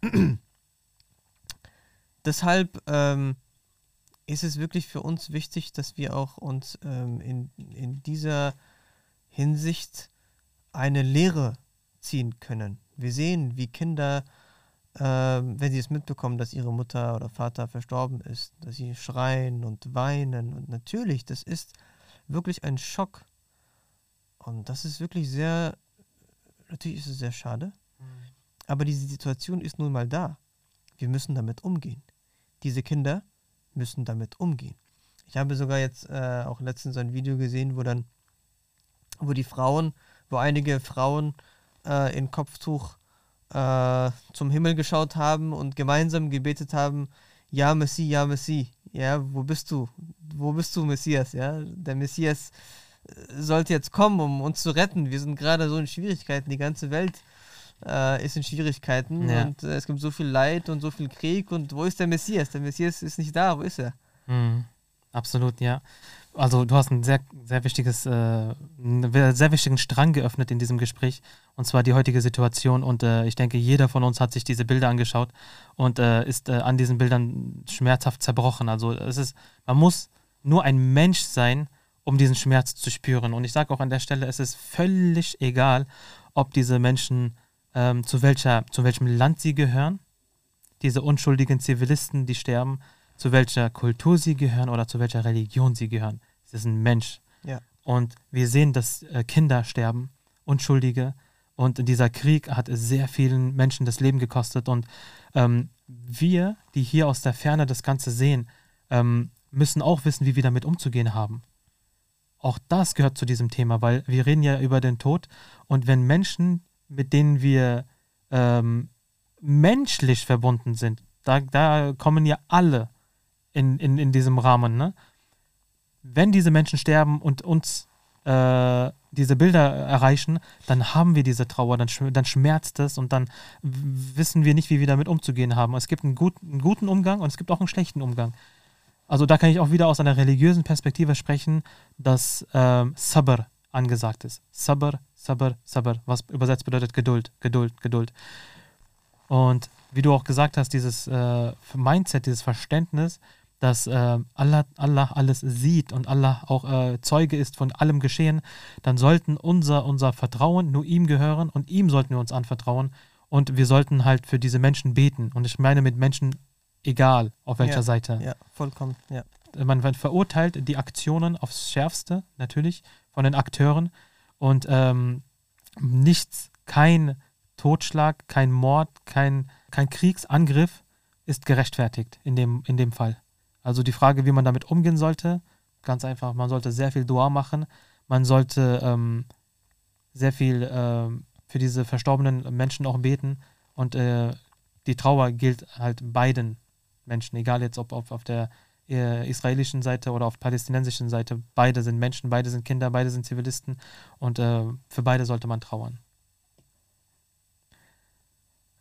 deshalb ähm, ist es wirklich für uns wichtig, dass wir auch uns ähm, in, in dieser Hinsicht eine Lehre ziehen können. Wir sehen, wie Kinder, ähm, wenn sie es mitbekommen, dass ihre Mutter oder Vater verstorben ist, dass sie schreien und weinen. Und natürlich, das ist wirklich ein Schock. Und das ist wirklich sehr, natürlich ist es sehr schade, aber diese Situation ist nun mal da. Wir müssen damit umgehen. Diese Kinder müssen damit umgehen. Ich habe sogar jetzt äh, auch letztens ein Video gesehen, wo dann, wo die Frauen, wo einige Frauen äh, in Kopftuch äh, zum Himmel geschaut haben und gemeinsam gebetet haben, ja Messi, ja Messi, ja, wo bist du? Wo bist du, Messias? Ja, der Messias äh, sollte jetzt kommen, um uns zu retten. Wir sind gerade so in Schwierigkeiten, die ganze Welt äh, ist in Schwierigkeiten Ja. und äh, es gibt so viel Leid und so viel Krieg und wo ist der Messias? Der Messias ist nicht da, wo ist er? Mhm. Absolut, ja. Also du hast ein sehr, sehr wichtiges, äh, einen sehr wichtigen Strang geöffnet in diesem Gespräch, und zwar die heutige Situation. Und äh, ich denke, jeder von uns hat sich diese Bilder angeschaut und äh, ist äh, an diesen Bildern schmerzhaft zerbrochen. Also es ist, man muss nur ein Mensch sein, um diesen Schmerz zu spüren. Und ich sage auch an der Stelle, es ist völlig egal, ob diese Menschen ähm, zu, welcher, zu welchem Land sie gehören, diese unschuldigen Zivilisten, die sterben, zu welcher Kultur sie gehören oder zu welcher Religion sie gehören. Es ist ein Mensch. Ja. Und wir sehen, dass äh, Kinder sterben, Unschuldige. Und dieser Krieg hat sehr vielen Menschen das Leben gekostet. Und ähm, wir, die hier aus der Ferne das Ganze sehen, ähm, müssen auch wissen, wie wir damit umzugehen haben. Auch das gehört zu diesem Thema, weil wir reden ja über den Tod. Und wenn Menschen, mit denen wir ähm, menschlich verbunden sind, da, da kommen ja alle in, in, in diesem Rahmen. Ne? Wenn diese Menschen sterben und uns äh, diese Bilder erreichen, dann haben wir diese Trauer, dann, dann schmerzt es und dann wissen wir nicht, wie wir damit umzugehen haben. Es gibt einen, gut, einen guten Umgang und es gibt auch einen schlechten Umgang. Also da kann ich auch wieder aus einer religiösen Perspektive sprechen, dass ähm, Sabr angesagt ist. Sabr, Sabr, Sabr, was übersetzt bedeutet Geduld, Geduld, Geduld. Und wie du auch gesagt hast, dieses äh, Mindset, dieses Verständnis, dass äh, Allah, Allah alles sieht und Allah auch äh, Zeuge ist von allem Geschehen, dann sollten unser, unser Vertrauen nur ihm gehören und ihm sollten wir uns anvertrauen und wir sollten halt für diese Menschen beten. Und ich meine mit Menschen, egal auf welcher Ja, Seite. Ja, vollkommen, ja. Man, man verurteilt die Aktionen aufs Schärfste, natürlich, von den Akteuren. Und ähm, nichts, kein Totschlag, kein Mord, kein, kein Kriegsangriff ist gerechtfertigt in dem, in dem Fall. Also die Frage, wie man damit umgehen sollte, ganz einfach, man sollte sehr viel Dua machen, man sollte ähm, sehr viel ähm, für diese verstorbenen Menschen auch beten und äh, die Trauer gilt halt beiden Menschen, egal jetzt ob, ob auf der äh, israelischen Seite oder auf palästinensischen Seite. Beide sind Menschen, beide sind Kinder, beide sind Zivilisten und äh, für beide sollte man trauern.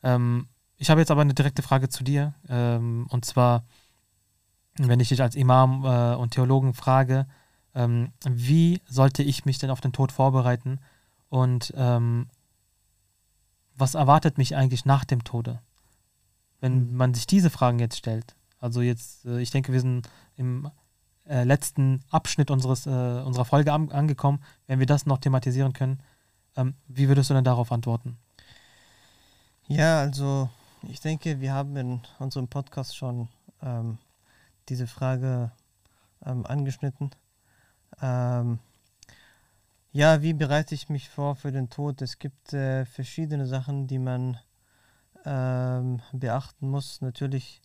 Ähm, ich habe jetzt aber eine direkte Frage zu dir ähm, und zwar, wenn ich dich als Imam äh, und Theologen frage, ähm, wie sollte ich mich denn auf den Tod vorbereiten und ähm, was erwartet mich eigentlich nach dem Tode? Wenn mhm. man sich diese Fragen jetzt stellt, also jetzt, äh, ich denke, wir sind im äh, letzten Abschnitt unseres, äh, unserer Folge an, angekommen. Wenn wir das noch thematisieren können, ähm, wie würdest du denn darauf antworten? Ja, also ich denke, wir haben in unserem Podcast schon ähm, diese Frage ähm, angeschnitten. Ähm, ja, wie bereite ich mich vor für den Tod? Es gibt äh, verschiedene Sachen, die man ähm, beachten muss. Natürlich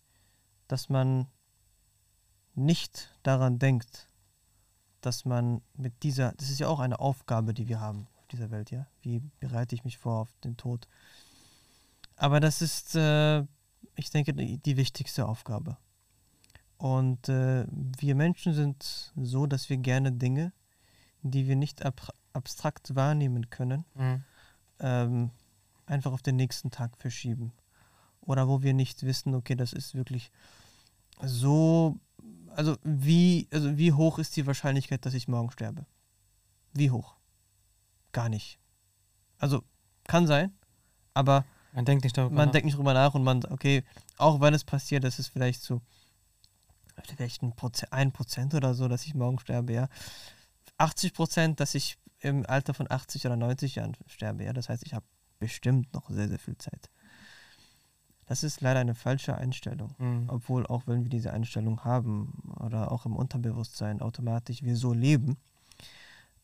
dass man nicht daran denkt, dass man mit dieser, das ist ja auch eine Aufgabe, die wir haben auf dieser Welt, ja. Wie bereite ich mich vor auf den Tod? Aber das ist, äh, ich denke, die, wichtigste Aufgabe. Und äh, wir Menschen sind so, dass wir gerne Dinge, die wir nicht ab abstrakt wahrnehmen können, mhm. ähm, einfach auf den nächsten Tag verschieben oder wo wir nicht wissen, okay, das ist wirklich so, also wie, also wie hoch ist die Wahrscheinlichkeit, dass ich morgen sterbe? Wie hoch? Gar nicht. Also kann sein, aber man denkt nicht darüber man nach. denkt nicht drüber nach und man, okay, auch wenn es passiert, das ist vielleicht so, vielleicht ein Prozent, ein Prozent oder so, dass ich morgen sterbe, ja. 80 Prozent, dass ich im Alter von 80 oder 90 Jahren sterbe, ja. Das heißt, ich habe bestimmt noch sehr, sehr viel Zeit. Das ist leider eine falsche Einstellung. Mhm. Obwohl, auch wenn wir diese Einstellung haben oder auch im Unterbewusstsein automatisch wir so leben.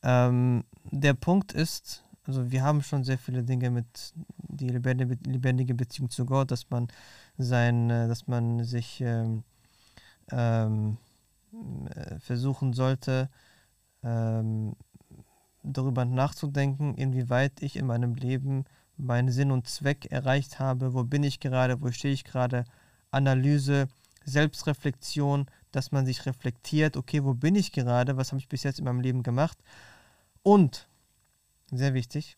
Ähm, der Punkt ist, also wir haben schon sehr viele Dinge mit die lebendige, lebendige Beziehung zu Gott, dass man sein, äh, dass man sich ähm, ähm, äh, versuchen sollte, ähm, darüber nachzudenken, inwieweit ich in meinem Leben meinen Sinn und Zweck erreicht habe, wo bin ich gerade, wo stehe ich gerade, Analyse, Selbstreflexion, dass man sich reflektiert, okay, wo bin ich gerade, was habe ich bis jetzt in meinem Leben gemacht? Und, sehr wichtig,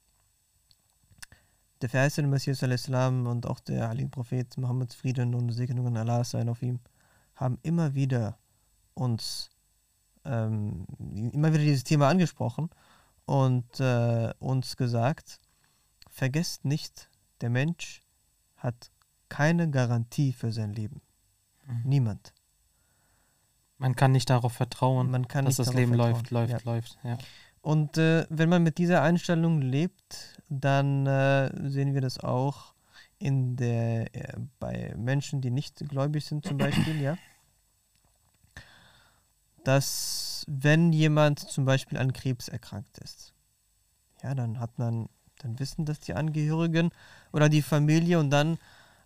der verheißene Messias al-Islam und auch der heilige Prophet Mohammeds Frieden und Segnungen Allah sein auf ihm, haben immer wieder uns ähm, immer wieder dieses Thema angesprochen und äh, uns gesagt, Vergesst nicht, der Mensch hat keine Garantie für sein Leben. Mhm. Niemand. Man kann nicht darauf vertrauen, dass das Leben vertrauen. läuft, läuft, ja. läuft. Ja. Und äh, wenn man mit dieser Einstellung lebt, dann äh, sehen wir das auch in der, äh, bei Menschen, die nicht gläubig sind zum Beispiel, ja. Dass wenn jemand zum Beispiel an Krebs erkrankt ist, ja, dann hat man dann wissen das die Angehörigen oder die Familie und dann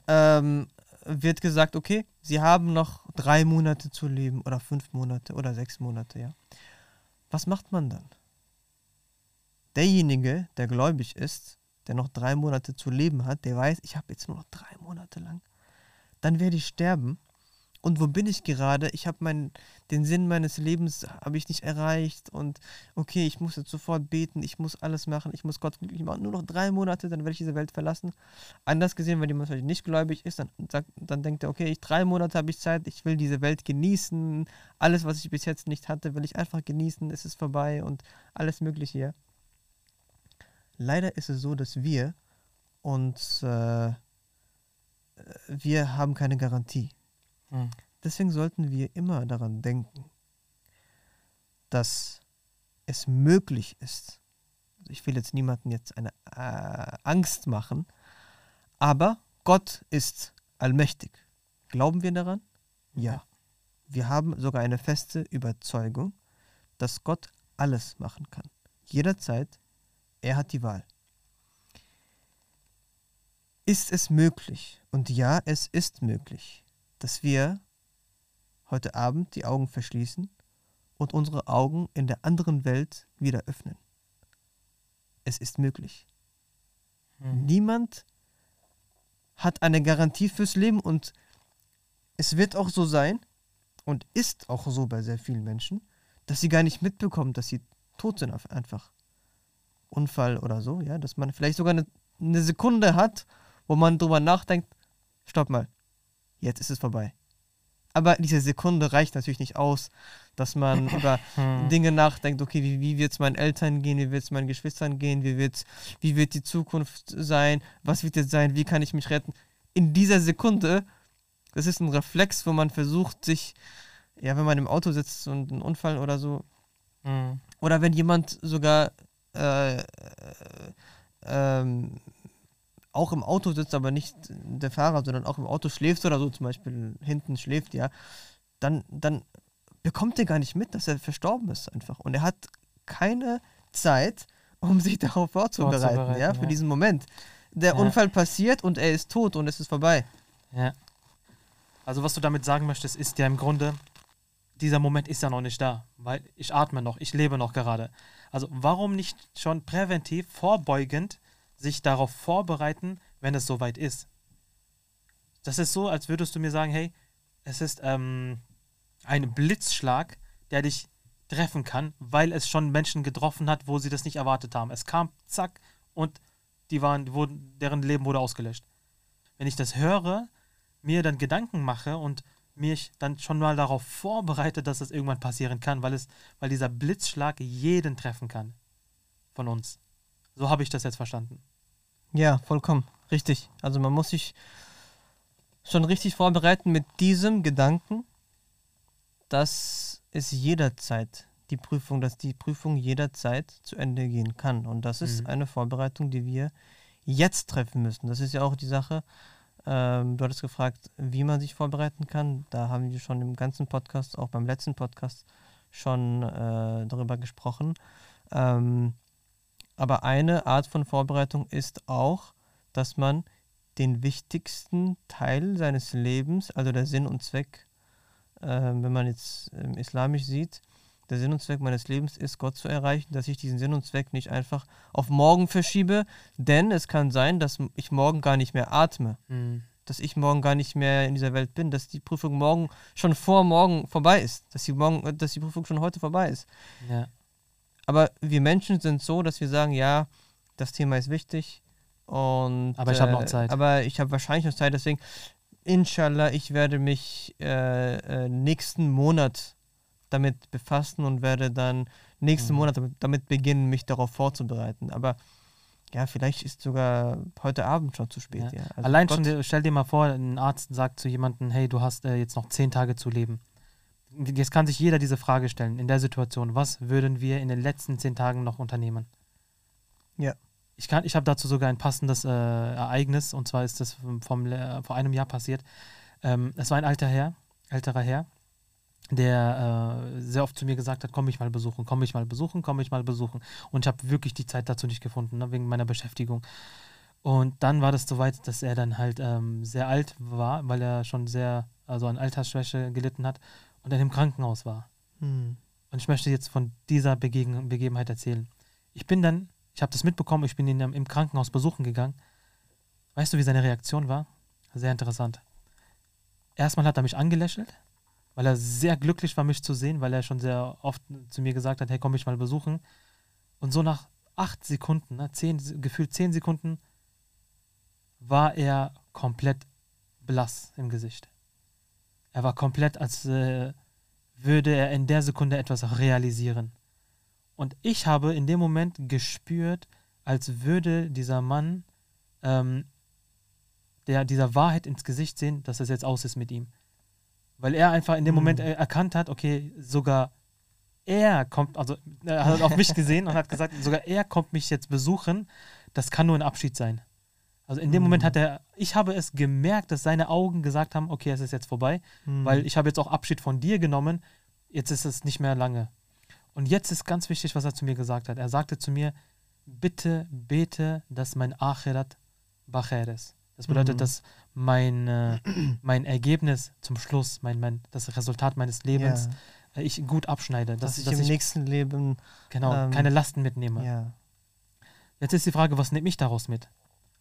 ähm, wird gesagt, okay, sie haben noch drei Monate zu leben oder fünf Monate oder sechs Monate, ja. Was macht man dann? Derjenige, der gläubig ist, der noch drei Monate zu leben hat, der weiß, ich habe jetzt nur noch drei Monate lang, dann werde ich sterben und wo bin ich gerade? Ich habe den Sinn meines Lebens habe ich nicht erreicht und okay, ich muss jetzt sofort beten, ich muss alles machen, ich muss Gott glücklich machen. Nur noch drei Monate, dann werde ich diese Welt verlassen. Anders gesehen, wenn jemand vielleicht nicht gläubig ist, dann, sagt, dann denkt er, okay, ich, drei Monate habe ich Zeit, ich will diese Welt genießen. Alles, was ich bis jetzt nicht hatte, will ich einfach genießen, es ist vorbei und alles Mögliche hier. Leider ist es so, dass wir uns, äh, wir haben keine Garantie. Hm. Deswegen sollten wir immer daran denken, dass es möglich ist. Also ich will jetzt niemanden jetzt eine äh, Angst machen, aber Gott ist allmächtig. Glauben wir daran? Ja. Wir haben sogar eine feste Überzeugung, dass Gott alles machen kann. Jederzeit, er hat die Wahl. Ist es möglich? Und ja, es ist möglich, dass wir heute Abend die Augen verschließen und unsere Augen in der anderen Welt wieder öffnen. Es ist möglich. Mhm. Niemand hat eine Garantie fürs Leben und es wird auch so sein und ist auch so bei sehr vielen Menschen, dass sie gar nicht mitbekommen, dass sie tot sind auf- einfach. Unfall oder so, ja, dass man vielleicht sogar eine, eine Sekunde hat, wo man drüber nachdenkt, stopp mal, jetzt ist es vorbei. Aber diese Sekunde reicht natürlich nicht aus, dass man über Hm. Dinge nachdenkt, okay, wie, wie wird es meinen Eltern gehen, wie wird es meinen Geschwistern gehen, wie, wird's, wie wird die Zukunft sein, was wird jetzt sein, wie kann ich mich retten. In dieser Sekunde, das ist ein Reflex, wo man versucht, sich, ja, wenn man im Auto sitzt und ein Unfall oder so, Hm. oder wenn jemand sogar äh, äh, ähm, auch im Auto sitzt, aber nicht der Fahrer, sondern auch im Auto schläft oder so zum Beispiel hinten schläft, ja, dann, dann bekommt er gar nicht mit, dass er verstorben ist einfach. Und er hat keine Zeit, um sich darauf vorzubereiten, Vorzubereiten, ja, für ja. diesen Moment. Der Ja. Unfall passiert und er ist tot und es ist vorbei. Ja. Also was du damit sagen möchtest, ist ja im Grunde, dieser Moment ist ja noch nicht da, weil ich atme noch, ich lebe noch gerade. Also warum nicht schon präventiv, vorbeugend sich darauf vorbereiten, wenn es soweit ist? Das ist so, als würdest du mir sagen, hey, es ist ähm, ein Blitzschlag, der dich treffen kann, weil es schon Menschen getroffen hat, wo sie das nicht erwartet haben. Es kam, zack, und die waren, wurden, deren Leben wurde ausgelöscht. Wenn ich das höre, mir dann Gedanken mache und mich dann schon mal darauf vorbereite, dass das irgendwann passieren kann, weil es, weil dieser Blitzschlag jeden treffen kann von uns. So habe ich das jetzt verstanden. Ja, vollkommen. Richtig. Also man muss sich schon richtig vorbereiten mit diesem Gedanken, dass es jederzeit die Prüfung, dass die Prüfung jederzeit zu Ende gehen kann. Und das ist Mhm. eine Vorbereitung, die wir jetzt treffen müssen. Das ist ja auch die Sache. Ähm, du hattest gefragt, wie man sich vorbereiten kann. Da haben wir schon im ganzen Podcast, auch beim letzten Podcast, schon äh, darüber gesprochen. Ähm, aber eine Art von Vorbereitung ist auch, dass man den wichtigsten Teil seines Lebens, also der Sinn und Zweck, äh, wenn man jetzt ähm, islamisch sieht, der Sinn und Zweck meines Lebens ist, Gott zu erreichen, dass ich diesen Sinn und Zweck nicht einfach auf morgen verschiebe, denn es kann sein, dass ich morgen gar nicht mehr atme, dass ich morgen gar nicht mehr in dieser Welt bin, dass die Prüfung morgen schon vor morgen vorbei ist, dass die, morgen, dass die Prüfung schon heute vorbei ist. Ja. Aber wir Menschen sind so, dass wir sagen, ja, das Thema ist wichtig und Aber ich hab noch äh, Zeit. Aber ich habe wahrscheinlich noch Zeit, deswegen inshallah, ich werde mich äh, äh, nächsten Monat damit befassen und werde dann nächsten Mhm. Monat damit, damit beginnen, mich darauf vorzubereiten. Aber ja, vielleicht ist sogar heute Abend schon zu spät. Ja. Ja. Also Allein Gott- schon, stell dir mal vor, ein Arzt sagt zu jemandem, hey, du hast äh, jetzt noch zehn Tage zu leben. Jetzt kann sich jeder diese Frage stellen, in der Situation, was würden wir in den letzten zehn Tagen noch unternehmen? Ja. Ich, kann- ich habe dazu sogar ein passendes äh, Ereignis, und zwar ist das vom, vom, äh, vor einem Jahr passiert. Ähm, es war ein alter Herr, älterer Herr, der äh, sehr oft zu mir gesagt hat, komm mich mal besuchen, komm mich mal besuchen, komm mich mal besuchen. Und ich habe wirklich die Zeit dazu nicht gefunden, ne, wegen meiner Beschäftigung. Und dann war das soweit, dass er dann halt ähm, sehr alt war, weil er schon sehr, also an Altersschwäche gelitten hat und dann im Krankenhaus war. Hm. Und ich möchte jetzt von dieser Begegen Begebenheit erzählen. Ich bin dann, ich habe das mitbekommen, ich bin ihn im Krankenhaus besuchen gegangen. Weißt du, wie seine Reaktion war? Sehr interessant. Erstmal hat er mich angelächelt, weil er sehr glücklich war, mich zu sehen, weil er schon sehr oft zu mir gesagt hat, hey, komm mich mal besuchen. Und so nach acht Sekunden, ne, zehn, gefühlt zehn Sekunden, war er komplett blass im Gesicht. Er war komplett, als äh, würde er in der Sekunde etwas realisieren. Und ich habe in dem Moment gespürt, als würde dieser Mann ähm, der dieser Wahrheit ins Gesicht sehen, dass es jetzt aus ist mit ihm. Weil er einfach in dem Mhm. Moment erkannt hat, okay, sogar er kommt, also er hat auf mich gesehen und hat gesagt, sogar er kommt mich jetzt besuchen, das kann nur ein Abschied sein. Also in dem Moment Mhm. hat er, ich habe es gemerkt, dass seine Augen gesagt haben, okay, es ist jetzt vorbei, Hm. weil ich habe jetzt auch Abschied von dir genommen, jetzt ist es nicht mehr lange. Und jetzt ist ganz wichtig, was er zu mir gesagt hat. Er sagte zu mir, bitte bete, dass mein Akhirat Bacher ist. Das bedeutet, Mhm. dass mein, äh, mein Ergebnis zum Schluss, mein, mein, das Resultat meines Lebens, ja, äh, ich gut abschneide. dass, Dass, ich dass im ich nächsten Leben genau, ähm, keine Lasten mitnehme. ja, Jetzt ist die Frage, was nehme ich daraus mit?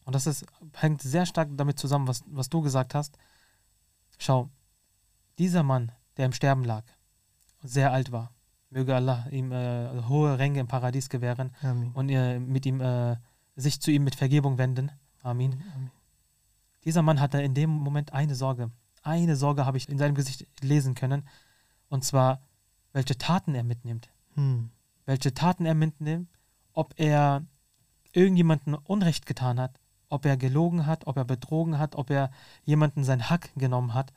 Und das ist, hängt sehr stark damit zusammen, was, was du gesagt hast. Schau, Dieser Mann, der im Sterben lag, sehr alt war, möge Allah ihm äh, hohe Ränge im Paradies gewähren Amen. und äh, mit ihm, äh, sich zu ihm mit Vergebung wenden. Amin. Amen. Dieser Mann hatte in dem Moment eine Sorge. Eine Sorge habe ich in seinem Gesicht lesen können. Und zwar, welche Taten er mitnimmt. Hm. Welche Taten er mitnimmt, ob er irgendjemandem Unrecht getan hat, ob er gelogen hat, ob er betrogen hat, ob er jemanden sein Hack genommen hat.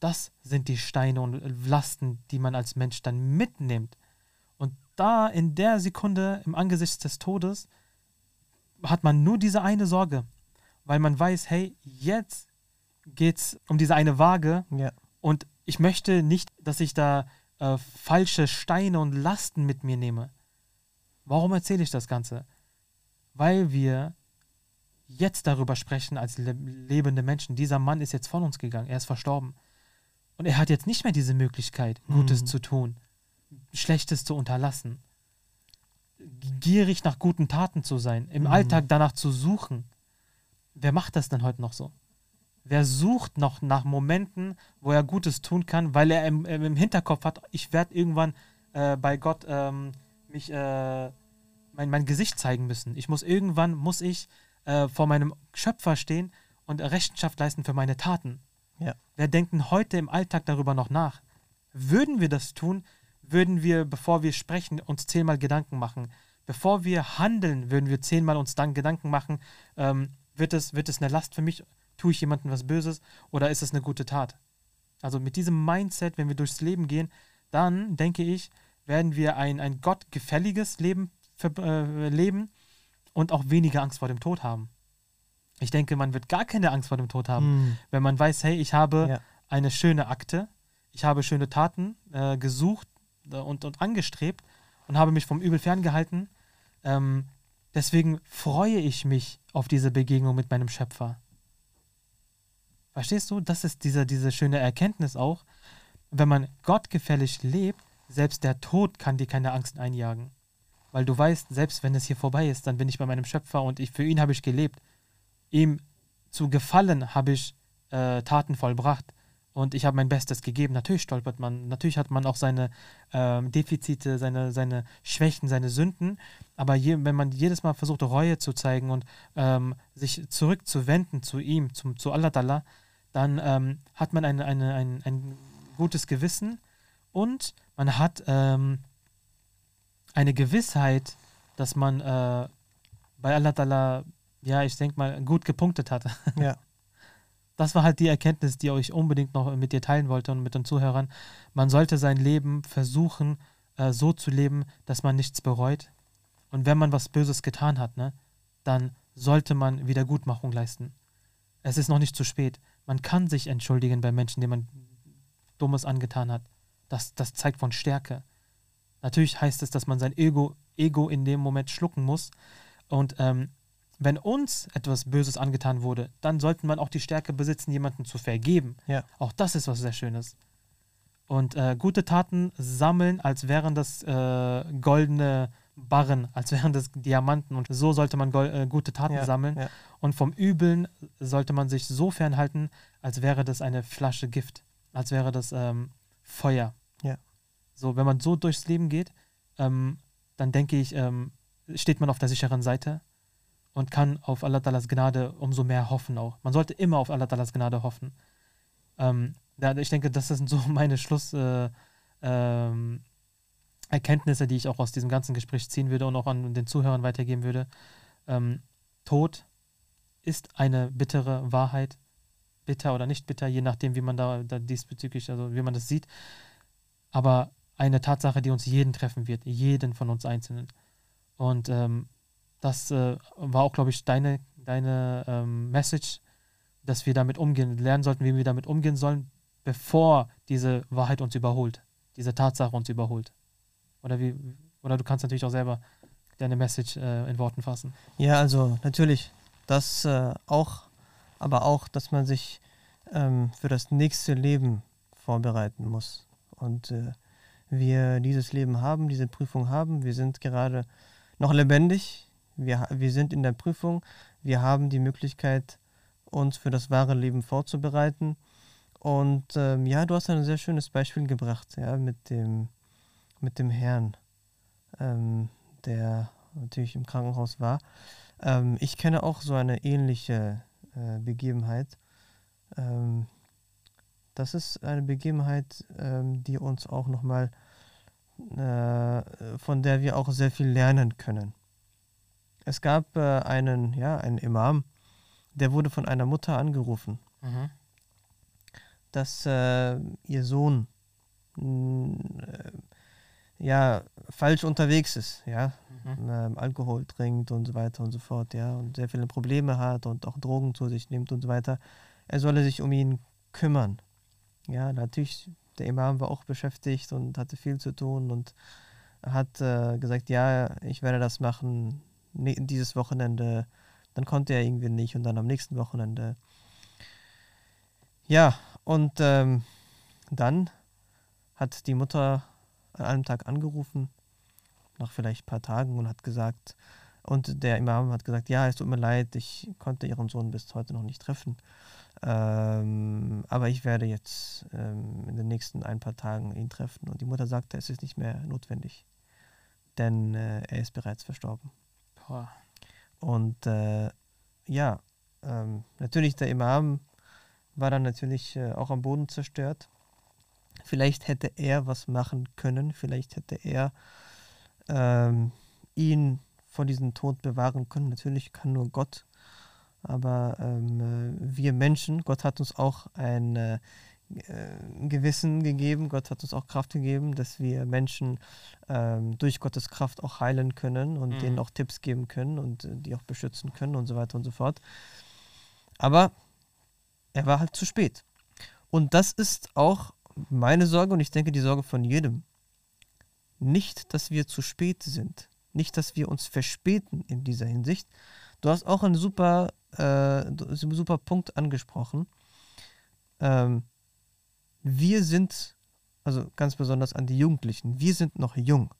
Das sind die Steine und Lasten, die man als Mensch dann mitnimmt. Und da in der Sekunde im Angesicht des Todes hat man nur diese eine Sorge, weil man weiß, hey, jetzt geht es um diese eine Waage Ja. und ich möchte nicht, dass ich da äh, falsche Steine und Lasten mit mir nehme. Warum erzähle ich das Ganze? Weil wir jetzt darüber sprechen als le lebende Menschen. Dieser Mann ist jetzt von uns gegangen, er ist verstorben. Und er hat jetzt nicht mehr diese Möglichkeit, Gutes Mhm. zu tun, Schlechtes zu unterlassen, gierig nach guten Taten zu sein, im Mhm. Alltag danach zu suchen. Wer macht das denn heute noch so? Wer sucht noch nach Momenten, wo er Gutes tun kann, weil er im, im Hinterkopf hat, ich werde irgendwann äh, bei Gott ähm, mich äh, mein, mein Gesicht zeigen müssen. Ich muss irgendwann muss ich äh, vor meinem Schöpfer stehen und Rechenschaft leisten für meine Taten. Ja. Wer denkt denn heute im Alltag darüber noch nach? Würden wir das tun, würden wir, bevor wir sprechen, uns zehnmal Gedanken machen. Bevor wir handeln, würden wir zehnmal uns dann Gedanken machen, ähm, wird, es, wird es eine Last für mich? Tue ich jemandem was Böses oder ist es eine gute Tat? Also mit diesem Mindset, wenn wir durchs Leben gehen, dann denke ich, werden wir ein, ein gottgefälliges Leben äh, leben und auch weniger Angst vor dem Tod haben. Ich denke, man wird gar keine Angst vor dem Tod haben, Hm. wenn man weiß, hey, ich habe Ja. eine schöne Akte, ich habe schöne Taten äh, gesucht äh, und, und angestrebt und habe mich vom Übel ferngehalten. Ähm, deswegen freue ich mich auf diese Begegnung mit meinem Schöpfer. Verstehst du? Das ist diese, diese schöne Erkenntnis auch. Wenn man gottgefällig lebt, selbst der Tod kann dir keine Angst einjagen. Weil du weißt, selbst wenn es hier vorbei ist, dann bin ich bei meinem Schöpfer und ich, für ihn habe ich gelebt. Ihm zu gefallen habe ich äh, Taten vollbracht und ich habe mein Bestes gegeben. Natürlich stolpert man, natürlich hat man auch seine ähm, Defizite, seine, seine Schwächen, seine Sünden. Aber je, wenn man jedes Mal versucht, Reue zu zeigen und ähm, sich zurückzuwenden zu ihm, zum, zu Allah, dann ähm, hat man eine, eine, ein, ein gutes Gewissen und man hat ähm, eine Gewissheit, dass man äh, bei Allah, Ta'ala, ja, ich denke mal, gut gepunktet hat. Ja. Das war halt die Erkenntnis, die ich unbedingt noch mit dir teilen wollte und mit den Zuhörern. Man sollte sein Leben versuchen, äh, so zu leben, dass man nichts bereut. Und wenn man was Böses getan hat, ne, dann sollte man Wiedergutmachung leisten. Es ist noch nicht zu spät. Man kann sich entschuldigen bei Menschen, denen man Dummes angetan hat. Das, das zeigt von Stärke. Natürlich heißt es, dass man sein Ego, Ego in dem Moment schlucken muss. Und ähm, wenn uns etwas Böses angetan wurde, dann sollte man auch die Stärke besitzen, jemanden zu vergeben. Ja. Auch das ist was sehr Schönes. Und äh, gute Taten sammeln, als wären das äh, goldene Barren, als wären das Diamanten. Und so sollte man äh, gute Taten Ja. sammeln. Ja. Und vom Übeln sollte man sich so fernhalten, als wäre das eine Flasche Gift, als wäre das ähm, Feuer. Ja. So, wenn man so durchs Leben geht, ähm, dann denke ich, ähm, steht man auf der sicheren Seite und kann auf Allah Talas Gnade umso mehr hoffen auch. Man sollte immer auf Allah Talas Gnade hoffen. Ähm, da, ich denke, das sind so meine Schluss äh, ähm, die ich auch aus diesem ganzen Gespräch ziehen würde und auch an den Zuhörern weitergeben würde. Ähm, Tod ist eine bittere Wahrheit, bitter oder nicht bitter, je nachdem, wie man da, da diesbezüglich, also wie man das sieht. Aber eine Tatsache, die uns jeden treffen wird, jeden von uns Einzelnen. Und ähm, das äh, war auch, glaube ich, deine, deine ähm, Message, dass wir damit umgehen, lernen sollten, wie wir damit umgehen sollen, bevor diese Wahrheit uns überholt, diese Tatsache uns überholt. Oder wie, oder du kannst natürlich auch selber deine Message äh, in Worten fassen. Ja, also natürlich, das äh, auch, aber auch, dass man sich ähm, für das nächste Leben vorbereiten muss. Und äh, wir dieses Leben haben, diese Prüfung haben, wir sind gerade noch lebendig, wir, wir sind in der Prüfung, wir haben die Möglichkeit, uns für das wahre Leben vorzubereiten. Und ähm, ja, du hast ein sehr schönes Beispiel gebracht, ja, mit dem, mit dem Herrn, ähm, der natürlich im Krankenhaus war. Ähm, ich kenne auch so eine ähnliche äh, Begebenheit. Das ist eine Begebenheit, ähm, die uns auch nochmal, äh, von der wir auch sehr viel lernen können. Es gab äh, einen, ja, einen Imam, der wurde von einer Mutter angerufen, Mhm. dass äh, ihr Sohn äh, ja falsch unterwegs ist, ja, Mhm. ähm, Alkohol trinkt und so weiter und so fort, ja, und sehr viele Probleme hat und auch Drogen zu sich nimmt und so weiter. Er solle sich um ihn kümmern. Ja, natürlich, der Imam war auch beschäftigt und hatte viel zu tun und hat äh, gesagt, ja, ich werde das machen ne, dieses Wochenende. Dann konnte er irgendwie nicht und dann am nächsten Wochenende. Ja, und ähm, dann hat die Mutter an einem Tag angerufen, nach vielleicht ein paar Tagen und hat gesagt, und der Imam hat gesagt, ja, es tut mir leid, ich konnte ihren Sohn bis heute noch nicht treffen. Ähm, aber ich werde jetzt ähm, in den nächsten ein paar Tagen ihn treffen. Und die Mutter sagte, es ist nicht mehr notwendig, denn äh, er ist bereits verstorben. Boah. Und äh, ja, ähm, natürlich der Imam war dann natürlich äh, auch am Boden zerstört. Vielleicht hätte er was machen können, vielleicht hätte er ähm, ihn vor diesem Tod bewahren können. Natürlich kann nur Gott, aber ähm, äh, wir Menschen, Gott hat uns auch ein äh, äh, Gewissen gegeben, Gott hat uns auch Kraft gegeben, dass wir Menschen ähm, durch Gottes Kraft auch heilen können und Mhm. denen auch Tipps geben können und äh, die auch beschützen können und so weiter und so fort. Aber er war halt zu spät. Und das ist auch meine Sorge und ich denke die Sorge von jedem. Nicht, dass wir zu spät sind. Nicht, dass wir uns verspäten in dieser Hinsicht. Du hast auch einen super, äh, super Punkt angesprochen. Ähm, wir sind, also ganz besonders an die Jugendlichen, wir sind noch jung.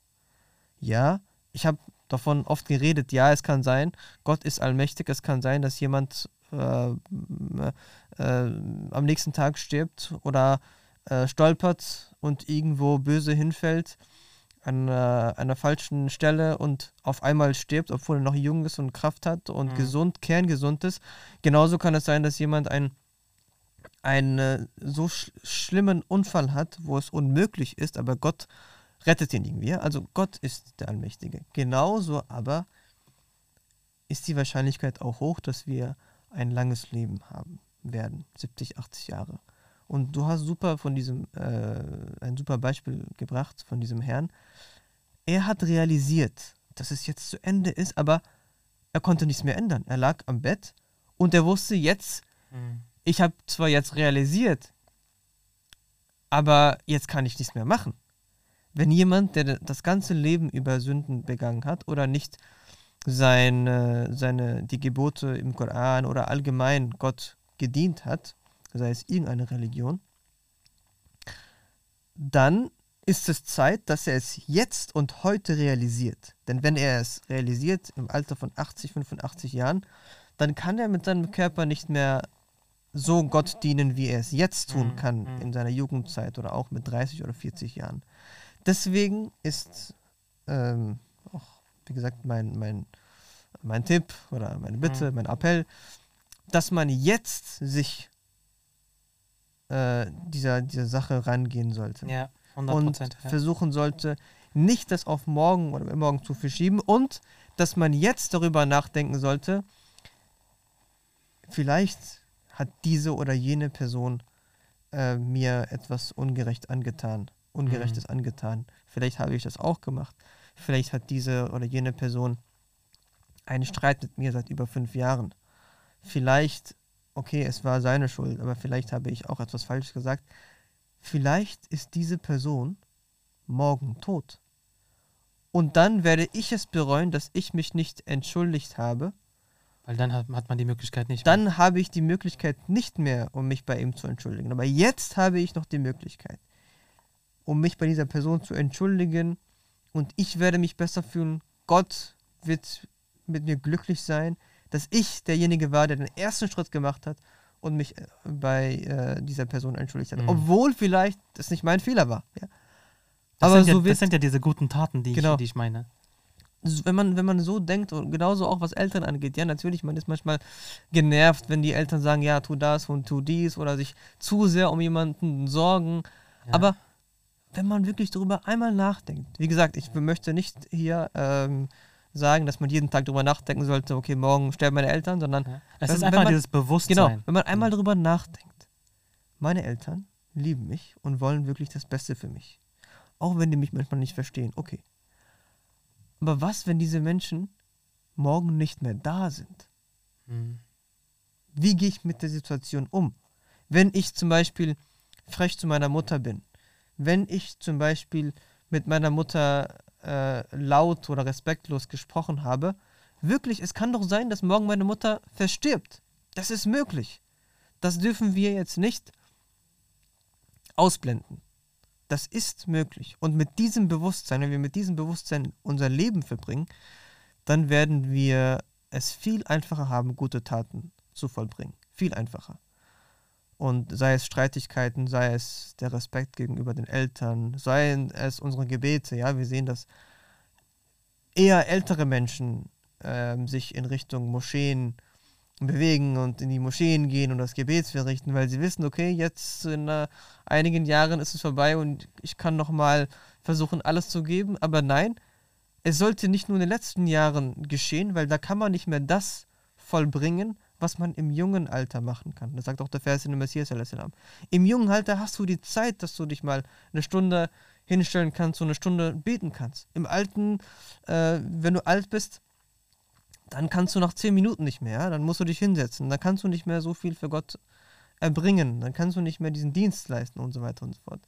Ja, ich habe davon oft geredet, ja, es kann sein, Gott ist allmächtig, es kann sein, dass jemand äh, äh, am nächsten Tag stirbt oder äh, stolpert und irgendwo böse hinfällt an äh, einer falschen Stelle und auf einmal stirbt, obwohl er noch jung ist und Kraft hat und Mhm. gesund, kerngesund ist. Genauso kann es sein, dass jemand ein einen äh, so sch schlimmen Unfall hat, wo es unmöglich ist, aber Gott rettet ihn irgendwie. Also Gott ist der Allmächtige. Genauso aber ist die Wahrscheinlichkeit auch hoch, dass wir ein langes Leben haben werden, 70, 80 Jahre. Und du hast super von diesem, äh, ein super Beispiel gebracht von diesem Herrn. Er hat realisiert, dass es jetzt zu Ende ist, aber er konnte nichts mehr ändern. Er lag am Bett und er wusste jetzt, Mhm. ich habe zwar jetzt realisiert, aber jetzt kann ich nichts mehr machen. Wenn jemand, der das ganze Leben über Sünden begangen hat oder nicht seine, seine, die Gebote im Koran oder allgemein Gott gedient hat, sei es irgendeine Religion, dann ist es Zeit, dass er es jetzt und heute realisiert. Denn wenn er es realisiert im Alter von 80, 85 Jahren, dann kann er mit seinem Körper nicht mehr so Gott dienen, wie er es jetzt tun Mhm, kann mhm. in seiner Jugendzeit oder auch mit 30 oder 40 Jahren. Deswegen ist ähm, auch, wie gesagt, mein, mein, mein Tipp oder meine Bitte, Mhm. mein Appell, dass man jetzt sich äh, dieser, dieser Sache rangehen sollte Ja, 100 und Prozent. Ja. versuchen sollte, nicht das auf morgen oder morgen zu verschieben und dass man jetzt darüber nachdenken sollte, vielleicht hat diese oder jene Person äh, mir etwas ungerecht angetan, Ungerechtes angetan. Vielleicht habe ich das auch gemacht. Vielleicht hat diese oder jene Person einen Streit mit mir seit über fünf Jahren. Vielleicht, okay, es war seine Schuld, aber vielleicht habe ich auch etwas falsch gesagt. Vielleicht ist diese Person morgen tot. Und dann werde ich es bereuen, dass ich mich nicht entschuldigt habe. Weil dann hat, hat man die Möglichkeit nicht. mehr. Dann habe ich die Möglichkeit nicht mehr, um mich bei ihm zu entschuldigen. Aber jetzt habe ich noch die Möglichkeit, um mich bei dieser Person zu entschuldigen. Und ich werde mich besser fühlen. Gott wird mit mir glücklich sein, dass ich derjenige war, der den ersten Schritt gemacht hat und mich äh, bei äh, dieser Person entschuldigt hat. Mhm. Obwohl vielleicht das nicht mein Fehler war. Ja? Das, Aber sind ja, so das wird, sind ja diese guten Taten, die, Genau. ich, die ich meine. wenn man, wenn man so denkt und genauso auch was Eltern angeht, ja, natürlich, man ist manchmal genervt, wenn die Eltern sagen, ja, tu das und tu dies oder sich zu sehr um jemanden sorgen. Ja. Aber wenn man wirklich darüber einmal nachdenkt, wie gesagt, ich möchte nicht hier ähm, sagen, dass man jeden Tag darüber nachdenken sollte, okay, morgen sterben meine Eltern, sondern Ja. Es Wenn- ist einfach man- dieses Bewusstsein. genau, wenn man einmal darüber nachdenkt, meine Eltern lieben mich und wollen wirklich das Beste für mich. Auch wenn die mich manchmal nicht verstehen, okay. Aber was, wenn diese Menschen morgen nicht mehr da sind? Mhm. Wie gehe ich mit der Situation um? Wenn ich zum Beispiel frech zu meiner Mutter bin, wenn ich zum Beispiel mit meiner Mutter äh, laut oder respektlos gesprochen habe, wirklich, es kann doch sein, dass morgen meine Mutter verstirbt. Das ist möglich. Das dürfen wir jetzt nicht ausblenden. Das ist möglich. Und mit diesem Bewusstsein, wenn wir mit diesem Bewusstsein unser Leben verbringen, dann werden wir es viel einfacher haben, gute Taten zu vollbringen. Viel einfacher. Und sei es Streitigkeiten, sei es der Respekt gegenüber den Eltern, seien es unsere Gebete, ja, wir sehen, dass eher ältere Menschen ähm, sich in Richtung Moscheen bewegen und in die Moscheen gehen und das Gebet verrichten, weil sie wissen, okay, jetzt in äh, einigen Jahren ist es vorbei und ich kann nochmal versuchen, alles zu geben. Aber nein, es sollte nicht nur in den letzten Jahren geschehen, weil da kann man nicht mehr das vollbringen, was man im jungen Alter machen kann. Das sagt auch der Vers in dem Messias. a.s. Im jungen Alter hast du die Zeit, dass du dich mal eine Stunde hinstellen kannst und eine Stunde beten kannst. Im Alten, äh, wenn du alt bist, dann kannst du nach zehn Minuten nicht mehr, ja? dann musst du dich hinsetzen, dann kannst du nicht mehr so viel für Gott erbringen, dann kannst du nicht mehr diesen Dienst leisten und so weiter und so fort.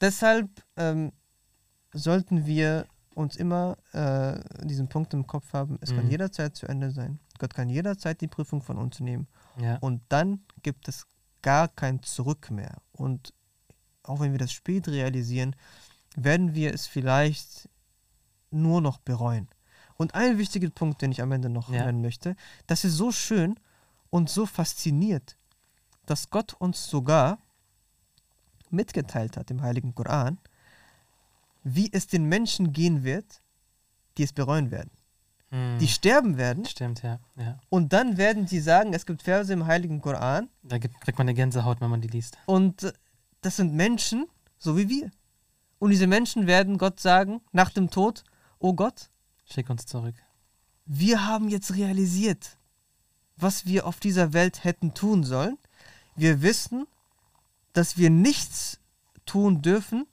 Deshalb ähm, sollten wir uns immer äh, diesen Punkt im Kopf haben, es kann Mhm. jederzeit zu Ende sein. Gott kann jederzeit die Prüfung von uns nehmen Ja. und dann gibt es gar kein Zurück mehr. Und auch wenn wir das spät realisieren, werden wir es vielleicht nur noch bereuen. Und ein wichtiger Punkt, den ich am Ende noch Ja. nennen möchte, das ist so schön und so fasziniert, dass Gott uns sogar mitgeteilt hat im Heiligen Koran, wie es den Menschen gehen wird, die es bereuen werden. Mhm. Die sterben werden Stimmt, ja. ja. und dann werden sie sagen, es gibt Verse im Heiligen Koran, Da gibt, kriegt man eine Gänsehaut, wenn man die liest. Und äh, das sind Menschen, so wie wir. Und diese Menschen werden Gott sagen, nach dem Tod, oh Gott, Schick uns zurück. wir haben jetzt realisiert, was wir auf dieser Welt hätten tun sollen. Wir wissen, dass wir nichts tun dürfen,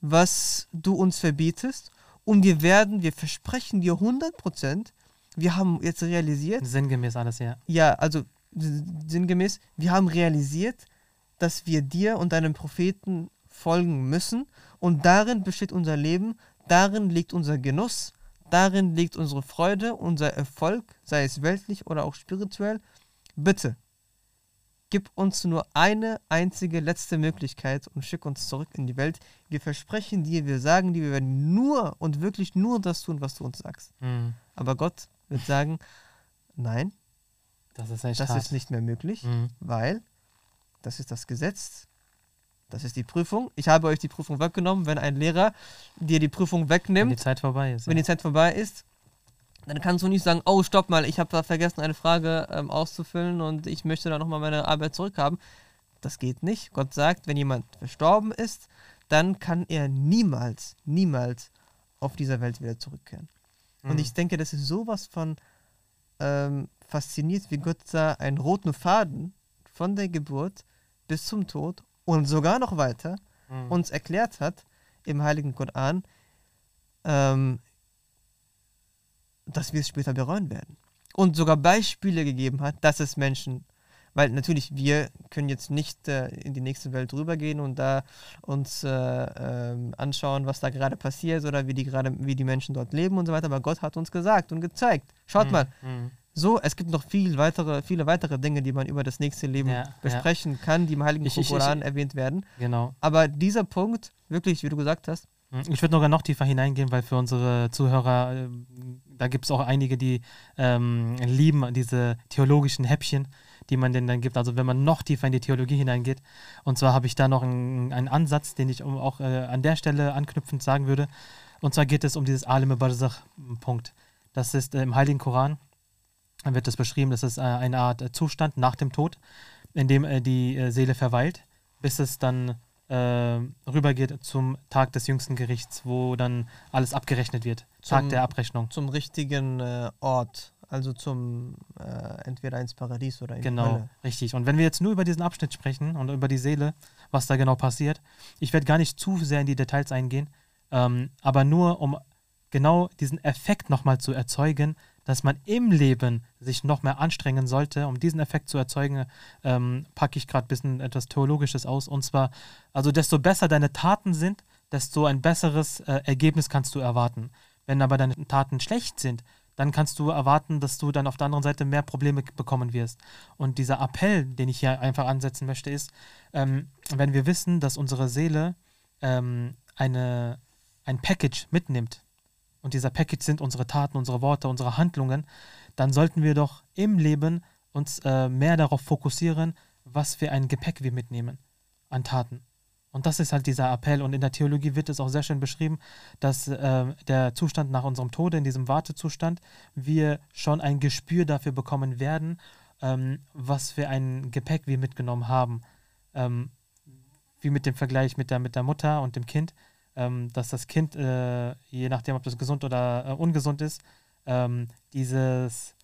was du uns verbietest. Und wir werden, wir versprechen dir 100 Prozent, wir haben jetzt realisiert, Sinngemäß alles, ja. ja, also sinngemäß, wir haben realisiert, dass wir dir und deinem Propheten folgen müssen und darin besteht unser Leben, darin liegt unser Genuss, darin liegt unsere Freude, unser Erfolg, sei es weltlich oder auch spirituell. Bitte, gib uns nur eine einzige letzte Möglichkeit und schick uns zurück in die Welt. Wir versprechen dir, wir sagen dir, wir werden nur und wirklich nur das tun, was du uns sagst. Mhm. Aber Gott wird sagen, nein, Das ist das ist nicht mehr möglich, Mhm. weil das ist das Gesetz, das ist die Prüfung. Ich habe euch die Prüfung weggenommen. Wenn ein Lehrer dir die Prüfung Wenn die wegnimmt, Zeit vorbei ist. wenn ja. die Zeit vorbei ist, dann kannst du nicht sagen, oh, stopp mal, ich habe da vergessen, eine Frage ähm, auszufüllen und ich möchte da nochmal meine Arbeit zurückhaben. Das geht nicht. Gott sagt, wenn jemand verstorben ist, dann kann er niemals, niemals auf dieser Welt wieder zurückkehren. Und Mhm. ich denke, das ist sowas von ähm, fasziniert, wie Gott da einen roten Faden von der Geburt bis zum Tod und sogar noch weiter Mhm. uns erklärt hat im Heiligen Koran, ähm, dass wir es später bereuen werden. Und sogar Beispiele gegeben hat, dass es Menschen, weil natürlich wir können jetzt nicht äh, in die nächste Welt rübergehen und da uns äh, ähm, anschauen, was da gerade passiert oder wie die gerade, wie die Menschen dort leben und so weiter. Aber Gott hat uns gesagt und gezeigt. Schaut Mhm. mal, Mhm. so, es gibt noch viel weitere, viele weitere Dinge, die man über das nächste Leben Ja, ja. besprechen kann, die im Heiligen Ich- Koran ich- erwähnt werden. Genau. Aber dieser Punkt, wirklich, wie du gesagt hast. Ich würde sogar noch tiefer hineingehen, weil für unsere Zuhörer, ähm, da gibt es auch einige, die ähm, lieben diese theologischen Häppchen, die man denen dann gibt. Also wenn man noch tiefer in die Theologie hineingeht. Und zwar habe ich da noch einen, einen Ansatz, den ich auch äh, an der Stelle anknüpfend sagen würde. Und zwar geht es um dieses Alim Barzach-Punkt. Das ist äh, im Heiligen Koran, wird das beschrieben, das ist äh, eine Art äh, Zustand nach dem Tod, in dem äh, die äh, Seele verweilt, bis es dann rübergeht zum Tag des jüngsten Gerichts, wo dann alles abgerechnet wird. Zum, Tag der Abrechnung. Zum richtigen Ort also zum äh, entweder ins Paradies oder in genau, Hölle. richtig. Und wenn wir jetzt nur über diesen Abschnitt sprechen und über die Seele, was da genau passiert, ich werde gar nicht zu sehr in die Details eingehen, ähm, aber nur um genau diesen Effekt nochmal zu erzeugen, dass man im Leben sich noch mehr anstrengen sollte, um diesen Effekt zu erzeugen, ähm, packe ich gerade ein bisschen etwas Theologisches aus. Und zwar, also desto besser deine Taten sind, desto ein besseres äh, Ergebnis kannst du erwarten. Wenn aber deine Taten schlecht sind, dann kannst du erwarten, dass du dann auf der anderen Seite mehr Probleme bekommen wirst. Und dieser Appell, den ich hier einfach ansetzen möchte, ist, ähm, wenn wir wissen, dass unsere Seele ähm, eine, ein Package mitnimmt, und dieser Package sind unsere Taten, unsere Worte, unsere Handlungen, dann sollten wir doch im Leben uns äh, mehr darauf fokussieren, was für ein Gepäck wir mitnehmen an Taten. Und das ist halt dieser Appell. Und in der Theologie wird es auch sehr schön beschrieben, dass äh, der Zustand nach unserem Tode, in diesem Wartezustand, wir schon ein Gespür dafür bekommen werden, ähm, was für ein Gepäck wir mitgenommen haben. Ähm, wie mit dem Vergleich mit der, mit der Mutter und dem Kind, dass das Kind, äh, je nachdem, ob das gesund oder äh, ungesund ist, ähm, dieses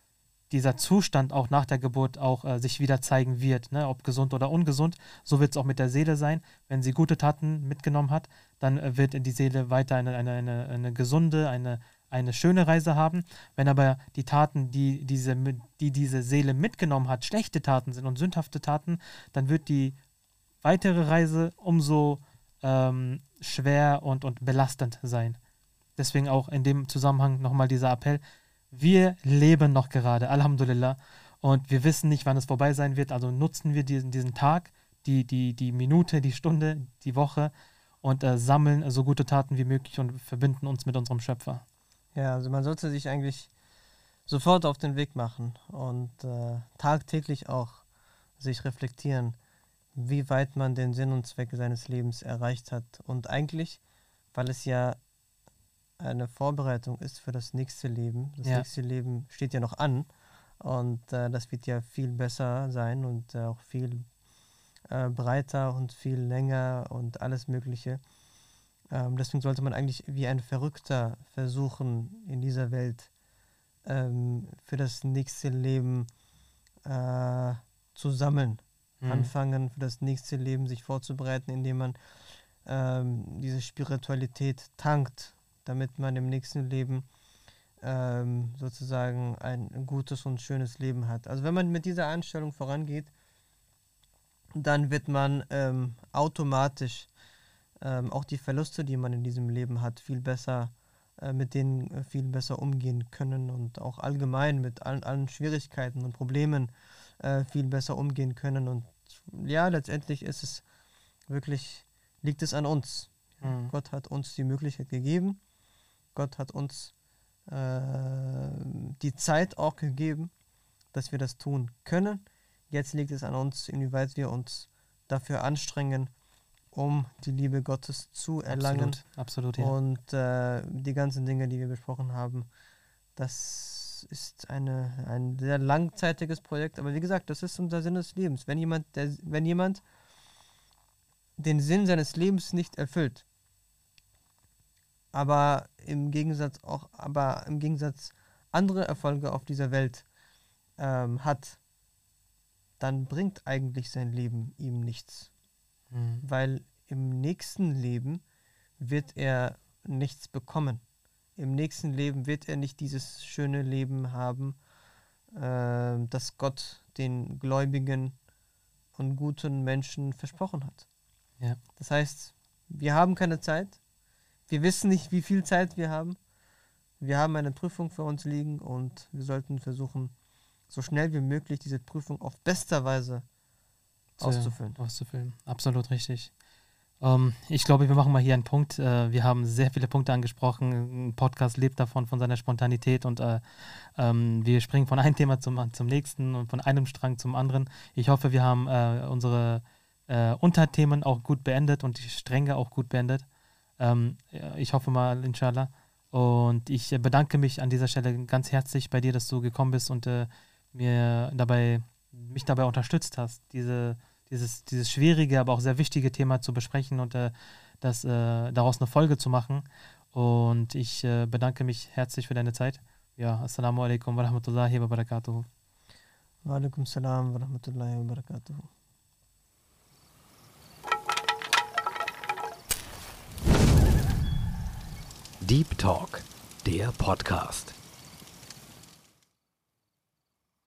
dieser Zustand auch nach der Geburt auch äh, sich wieder zeigen wird, ne? ob gesund oder ungesund. So wird es auch mit der Seele sein. Wenn sie gute Taten mitgenommen hat, dann äh, wird die Seele weiter eine, eine, eine, eine gesunde, eine, eine schöne Reise haben. Wenn aber die Taten, die diese, die diese Seele mitgenommen hat, schlechte Taten sind und sündhafte Taten, dann wird die weitere Reise umso ähm, schwer und, und belastend sein. Deswegen auch in dem Zusammenhang nochmal dieser Appell, wir leben noch gerade, Alhamdulillah. Und wir wissen nicht, wann es vorbei sein wird. Also nutzen wir diesen, diesen Tag, die, die, die Minute, die Stunde, die Woche und äh, sammeln so gute Taten wie möglich und verbinden uns mit unserem Schöpfer. Ja, also man sollte sich eigentlich sofort auf den Weg machen und äh, tagtäglich auch sich reflektieren, wie weit man den Sinn und Zweck seines Lebens erreicht hat. Und eigentlich, weil es ja eine Vorbereitung ist für das nächste Leben. Das ja. nächste Leben steht ja noch an und äh, das wird ja viel besser sein und äh, auch viel äh, breiter und viel länger und alles Mögliche. Ähm, deswegen sollte man eigentlich wie ein Verrückter versuchen, in dieser Welt ähm, für das nächste Leben äh, zu sammeln. Mhm. Anfangen, für das nächste Leben sich vorzubereiten, indem man ähm, diese Spiritualität tankt damit man im nächsten Leben ähm, sozusagen ein gutes und schönes Leben hat. Also wenn man mit dieser Einstellung vorangeht, dann wird man ähm, automatisch ähm, auch die Verluste, die man in diesem Leben hat, viel besser äh, mit denen äh, viel besser umgehen können und auch allgemein mit allen, allen Schwierigkeiten und Problemen äh, viel besser umgehen können. Und ja, letztendlich ist es wirklich, liegt es an uns. Mhm. Gott hat uns die Möglichkeit gegeben, Gott hat uns äh, die Zeit auch gegeben, dass wir das tun können. Jetzt liegt es an uns, inwieweit wir uns dafür anstrengen, um die Liebe Gottes zu erlangen. Absolut, absolut ja. Und äh, die ganzen Dinge, die wir besprochen haben, das ist eine, ein sehr langzeitiges Projekt. Aber wie gesagt, das ist unser Sinn des Lebens. Wenn jemand, der, wenn jemand den Sinn seines Lebens nicht erfüllt, aber im Gegensatz auch, aber im Gegensatz andere Erfolge auf dieser Welt ähm, hat, dann bringt eigentlich sein Leben ihm nichts. Mhm. Weil im nächsten Leben wird er nichts bekommen. Im nächsten Leben wird er nicht dieses schöne Leben haben, äh, das Gott den Gläubigen und guten Menschen versprochen hat. Ja. Das heißt, wir haben keine Zeit, wir wissen nicht, wie viel Zeit wir haben. Wir haben eine Prüfung vor uns liegen und wir sollten versuchen, so schnell wie möglich diese Prüfung auf bester Weise auszufüllen. Auszufüllen, absolut richtig. Ähm, ich glaube, wir machen mal hier einen Punkt. Äh, wir haben sehr viele Punkte angesprochen. Ein Podcast lebt davon, von seiner Spontanität und äh, ähm, wir springen von einem Thema zum, zum nächsten und von einem Strang zum anderen. Ich hoffe, wir haben äh, unsere Unterthemen auch gut beendet und die Stränge auch gut beendet. Ähm, ich hoffe mal, inshallah. Und ich bedanke mich an dieser Stelle ganz herzlich bei dir, dass du gekommen bist und mir dabei, mich dabei unterstützt hast, diese dieses, dieses schwierige, aber auch sehr wichtige Thema zu besprechen und äh, das, äh, daraus eine Folge zu machen. Und ich äh, bedanke mich herzlich für deine Zeit. Ja, Assalamu alaikum wa rahmatullahi wa barakatuhu. Wa alaikum salam wa rahmatullahi wa barakatuhu. Deep Talk, der Podcast.